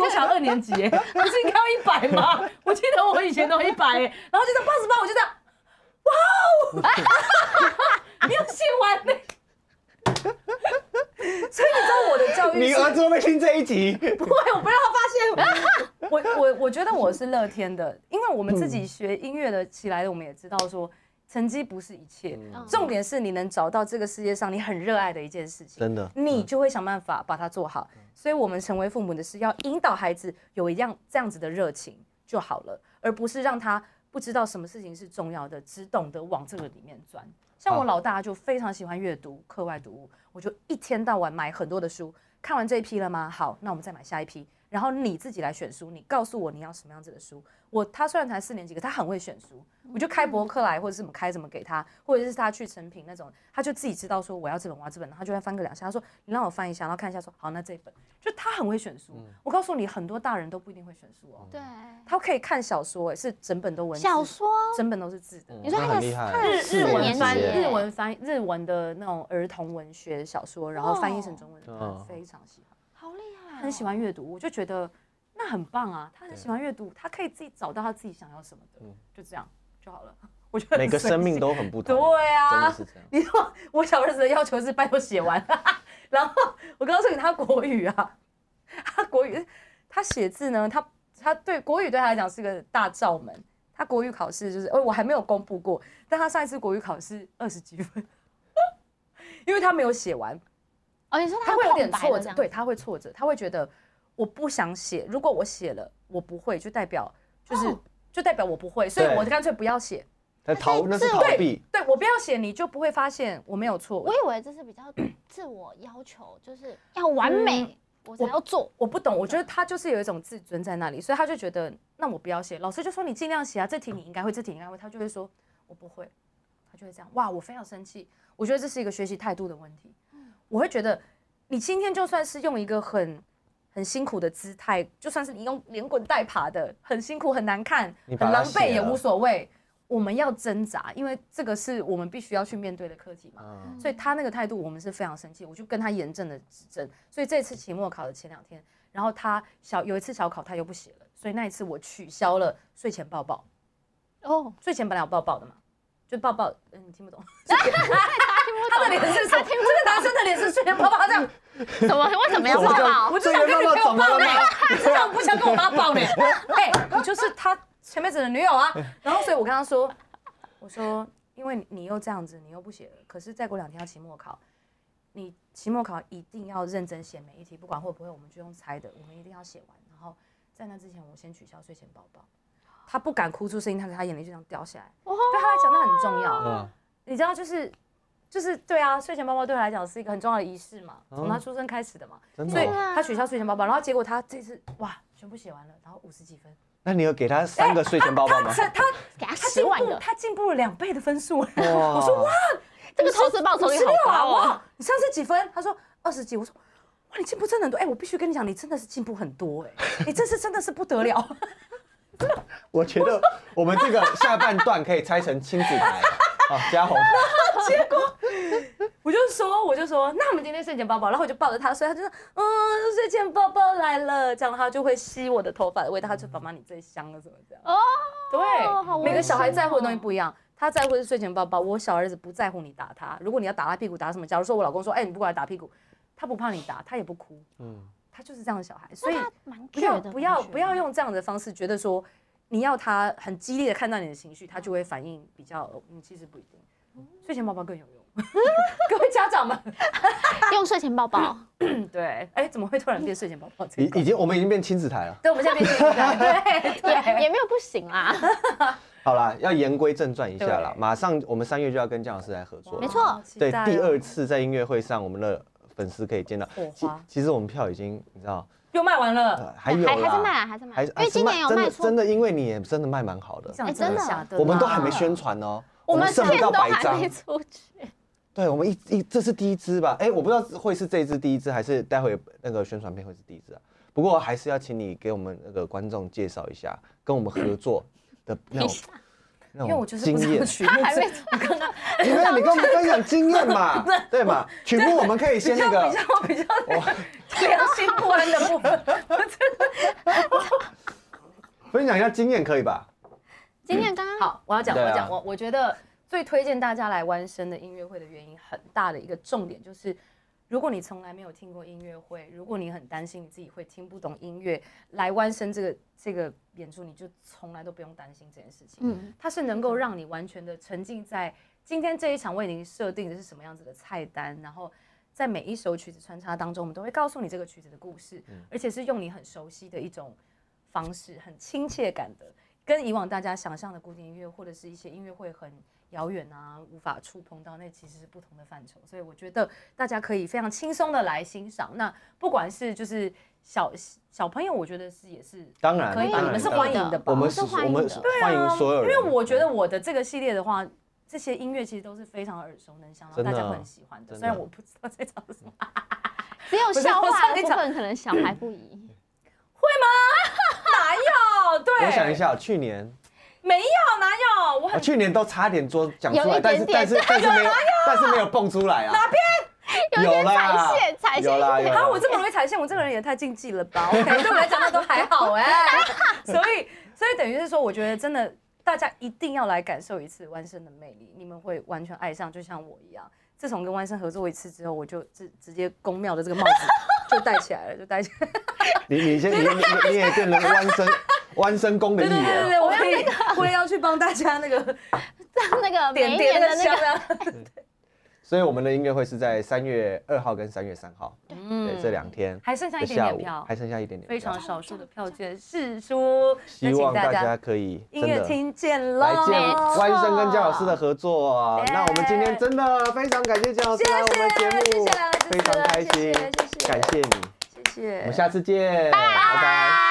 [SPEAKER 2] 我小二年级，不是应该要一百吗？我记得我以前都一百，然后就到八十八，我就这样，哇哦，没有写完呢。所以你知道我的教育，
[SPEAKER 1] 你儿子会不会听这一集？
[SPEAKER 2] 不会，我不让他发现。我我我觉得我是乐天的，因为我们自己学音乐的起来的，我们也知道说成绩不是一切，重点是你能找到这个世界上你很热爱的一件事情，
[SPEAKER 1] 真的，
[SPEAKER 2] 你就会想办法把它做好。所以，我们成为父母的是要引导孩子有一样这样子的热情就好了，而不是让他不知道什么事情是重要的，只懂得往这个里面钻。像我老大就非常喜欢阅读课外读物，我就一天到晚买很多的书。看完这一批了吗？好，那我们再买下一批。然后你自己来选书，你告诉我你要什么样子的书。我他虽然才四年级，可他很会选书。我就开博客来或者什么开什么给他，或者是他去成品那种，他就自己知道说我要这本我要这本，他就会翻个两下。他说你让我翻一下，然后看一下说好那这本，就他很会选书。我告诉你，很多大人都不一定会选书哦。
[SPEAKER 3] 对，
[SPEAKER 2] 他可以看小说，哎，是整本都文
[SPEAKER 3] 小说，
[SPEAKER 2] 整本都是字的。
[SPEAKER 3] 你说他
[SPEAKER 1] 很厉害，
[SPEAKER 2] 日日文翻日文翻日文的那种儿童文学小说，然后翻译成中文，
[SPEAKER 1] 哦
[SPEAKER 2] 他非常喜欢。很喜欢阅读，我就觉得那很棒啊。他很喜欢阅读，他可以自己找到他自己想要什么的，就这样就好了。我觉得
[SPEAKER 1] 每个生命都很不同。
[SPEAKER 2] 性对啊
[SPEAKER 1] 真的是，这样。
[SPEAKER 2] 你说我小儿子的要求是拜托写完，然后我告诉你他国语啊，他国语他写字呢，他他对国语对他来讲是个大罩门。他国语考试就是，呃，我还没有公布过，但他上一次国语考试二十几分，因为他没有写完，
[SPEAKER 3] 哦，你说
[SPEAKER 2] 他会有点挫折，对，他会挫折，他会觉得我不想写，如果我写了我不会，就代表就是、
[SPEAKER 3] 哦
[SPEAKER 2] 就代表我不会，所以
[SPEAKER 1] 对
[SPEAKER 2] 我干脆不要写。
[SPEAKER 1] 那逃那是
[SPEAKER 3] 自
[SPEAKER 1] 逃避，
[SPEAKER 2] 对我不要写，你就不会发现我没有错。
[SPEAKER 3] 我以为这是比较自我要求，就是要完美，我才要做。
[SPEAKER 2] 我不懂，我觉得他就是有一种自尊在那里，所以他就觉得那我不要写。老师就说你尽量写啊，这题你应该会，这题应该会，他就会说我不会，他就会这样。哇，我非常生气，我觉得这是一个学习态度的问题。我会觉得你今天就算是用一个很很辛苦的姿态，就算是你用连滚带爬的，很辛苦很难看，很狼狈也无所谓。我们要挣扎，因为这个是我们必须要去面对的课题嘛。
[SPEAKER 1] 嗯，
[SPEAKER 2] 所以他那个态度，我们是非常生气，我就跟他严正的指正。所以这次期末考的前两天，然后他小有一次小考他又不写了，所以那一次我取消了睡前抱抱。
[SPEAKER 3] 哦，
[SPEAKER 2] 睡前本来有抱抱的嘛，就抱抱，嗯，你听不懂。他的脸是什么？这个男生的脸是睡前抱抱，这样，
[SPEAKER 3] 怎么？为什么要抱抱？
[SPEAKER 2] 我就想跟女朋友抱呢，
[SPEAKER 1] 这
[SPEAKER 2] 你知道我不想跟我妈抱呢。哎，你就是他前辈子的女友啊。然后所以我跟他说，我说因为你又这样子，你又不写了，可是再过两天要期末考，你期末考一定要认真写每一题，不管会不会，我们就用猜的，我们一定要写完。然后在那之前，我先取消睡前抱抱。他不敢哭出声音，他他眼泪就这样掉下来。对他来讲，那很重要。
[SPEAKER 1] 嗯，
[SPEAKER 2] 你知道，就是就是对啊，睡前包包对他来讲是一个很重要的仪式嘛，
[SPEAKER 1] 嗯
[SPEAKER 2] 从他出生开始的嘛，所以
[SPEAKER 1] 哦。
[SPEAKER 2] 他取消睡前包包，然后结果他这次哇，全部写完了，然后五十几分，
[SPEAKER 1] 那你有给他三个睡前包包吗？
[SPEAKER 2] 他他
[SPEAKER 3] 给他
[SPEAKER 2] 他进步，
[SPEAKER 3] 十万个，
[SPEAKER 2] 他进步了两倍的分数。
[SPEAKER 1] 哇
[SPEAKER 2] 我说哇，
[SPEAKER 3] 这个投资报酬率好
[SPEAKER 2] 56啊
[SPEAKER 3] 高哦。
[SPEAKER 2] 哇，你上次几分？他说二十几，我说。哇，你进步真的很多！哎、我必须跟你讲，你真的是进步很多哎、你这次真的是不得了。
[SPEAKER 1] 我觉得我们这个下半段可以拆成亲子台。好，嘉宏，
[SPEAKER 2] 我就说，我就说，那我们今天睡前抱抱，然后我就抱着他睡，他就说，嗯，睡前抱抱来了，这样他就会吸我的头发的味道，他就爸妈你最香了，怎么这样。
[SPEAKER 3] 哦，好
[SPEAKER 2] 对，每个小孩在乎的东西
[SPEAKER 3] 哦
[SPEAKER 2] 不一样。他在乎的是睡前抱抱，我小儿子不在乎你打他。如果你要打他屁股，打什么？假如说我老公说，哎、你不过来打屁股，他不怕你打，他也不哭，
[SPEAKER 1] 嗯，
[SPEAKER 2] 他就是这样的小孩。所以
[SPEAKER 3] 那他蛮
[SPEAKER 2] 不要不要不要用这样的方式，觉得说你要他很激烈的看到你的情绪，他就会反应比较。嗯，其实不一定，睡前抱抱更有用。各位家长们，
[SPEAKER 3] 用睡前抱抱，
[SPEAKER 2] 对，哎，怎么会突然变睡前宝宝这个？
[SPEAKER 1] 已已经我们已经变亲子台了。
[SPEAKER 2] 对，我们现在变亲子台，对
[SPEAKER 3] 也。也没有不行啦。
[SPEAKER 1] 好啦，要言归正传一下啦，马上我们三月就要跟姜老师来合作了。
[SPEAKER 3] 没错
[SPEAKER 1] 对，第二次在音乐会上，我们的粉丝可以见到
[SPEAKER 2] 火。
[SPEAKER 1] 其
[SPEAKER 2] 花
[SPEAKER 1] 其实我们票已经你知道，
[SPEAKER 2] 又卖完了，
[SPEAKER 1] 呃还有啦。
[SPEAKER 3] 还还是卖啊，还是卖，
[SPEAKER 1] 还
[SPEAKER 3] 因为今年有
[SPEAKER 1] 真
[SPEAKER 3] 卖出。
[SPEAKER 1] 的真的，因为你也真的卖蛮好的。
[SPEAKER 3] 哎真的
[SPEAKER 2] 假的，
[SPEAKER 1] 我们都还没宣传哦，
[SPEAKER 3] 我们
[SPEAKER 1] 剩不
[SPEAKER 3] 店
[SPEAKER 1] 到百张。
[SPEAKER 3] 都还没。出去。
[SPEAKER 1] 对，我们一一这是第一支吧？哎，我不知道会是这一支第一支，还是待会那个宣传片会是第一支啊？不过还是要请你给我们那个观众介绍一下跟我们合作的那种 那
[SPEAKER 2] 因为我
[SPEAKER 1] 种经验
[SPEAKER 2] 就是不知道。曲目
[SPEAKER 3] 还没
[SPEAKER 2] 是，我刚刚
[SPEAKER 1] 你跟我们分享经验嘛，对嘛？曲目我们可以先那个
[SPEAKER 2] 较比较比较良心 不安的部分，
[SPEAKER 1] 分享一下经验，可以吧？
[SPEAKER 3] 经验刚刚
[SPEAKER 2] 好，我要讲，我讲，我我觉得最推荐大家来弯身的音乐会的原因，很大的一个重点就是，如果你从来没有听过音乐会，如果你很担心你自己会听不懂音乐，来湾生这个这个演出，你就从来都不用担心这件事情。
[SPEAKER 3] 嗯，
[SPEAKER 2] 它是能够让你完全的沉浸在今天这一场为您设定的是什么样子的菜单，然后在每一首曲子穿插当中，我们都会告诉你这个曲子的故事，而且是用你很熟悉的一种方式，很亲切感的，跟以往大家想象的古典音乐或者是一些音乐会很遥远啊，无法触碰到，那其实是不同的范畴。所以我觉得大家可以非常轻松的来欣赏。那不管是就是小小朋友，我觉得是也是
[SPEAKER 1] 当然
[SPEAKER 2] 可以你们是欢迎的吧？
[SPEAKER 1] 我们是
[SPEAKER 3] 是欢迎的
[SPEAKER 1] 对啊欢迎所有人，
[SPEAKER 2] 因为我觉得我的这个系列的话，这些音乐其实都是非常耳熟能详，然后大家会很喜欢的。虽然我不知道在讲什么，
[SPEAKER 3] 只有 笑话的部分可能小孩不宜。
[SPEAKER 2] 哪有？对，
[SPEAKER 1] 我想一，下，去年
[SPEAKER 2] 没有哪有？我
[SPEAKER 1] 我去年都差点说讲出
[SPEAKER 3] 有
[SPEAKER 1] 来，但是
[SPEAKER 3] 一点点
[SPEAKER 1] 但是 但是没有，但是没有蹦出来啊。哪边
[SPEAKER 3] 有点
[SPEAKER 1] 啦
[SPEAKER 3] 踩线踩线
[SPEAKER 1] 有啦有
[SPEAKER 2] 啊，我这么容易踩线，我这个人也太禁忌了吧？OK，对我来讲那都还好哎、所以所以等于是说，我觉得真的大家一定要来感受一次弯身的魅力，你们会完全爱上，就像我一样。自从跟弯生合作一次之后，我就直直接公庙的这个帽子就戴起来了，就戴起来。
[SPEAKER 1] 你你先你你你也变成弯生弯身功的艺
[SPEAKER 2] 人对对对
[SPEAKER 1] 人，
[SPEAKER 2] 对，我也我也要去帮大家那个
[SPEAKER 3] 那个
[SPEAKER 2] 点点
[SPEAKER 3] 的那个。
[SPEAKER 1] 所以我们的音乐会是在三月二号跟三月三号，
[SPEAKER 2] 嗯。
[SPEAKER 1] 对这两天
[SPEAKER 2] 还剩下一点点票，
[SPEAKER 1] 还剩下一点点，
[SPEAKER 2] 非常少数的票券是出，
[SPEAKER 1] 希望大家可以
[SPEAKER 2] 音乐
[SPEAKER 1] 真的
[SPEAKER 2] 厅见
[SPEAKER 1] 来见
[SPEAKER 2] 喽。
[SPEAKER 1] 万生跟姜老师的合作。啊。那我们今天真的非常感谢姜老师来我们的节目，非常开心
[SPEAKER 2] 谢，谢
[SPEAKER 1] 感谢你，
[SPEAKER 2] 谢谢，
[SPEAKER 1] 我们下次见，拜拜。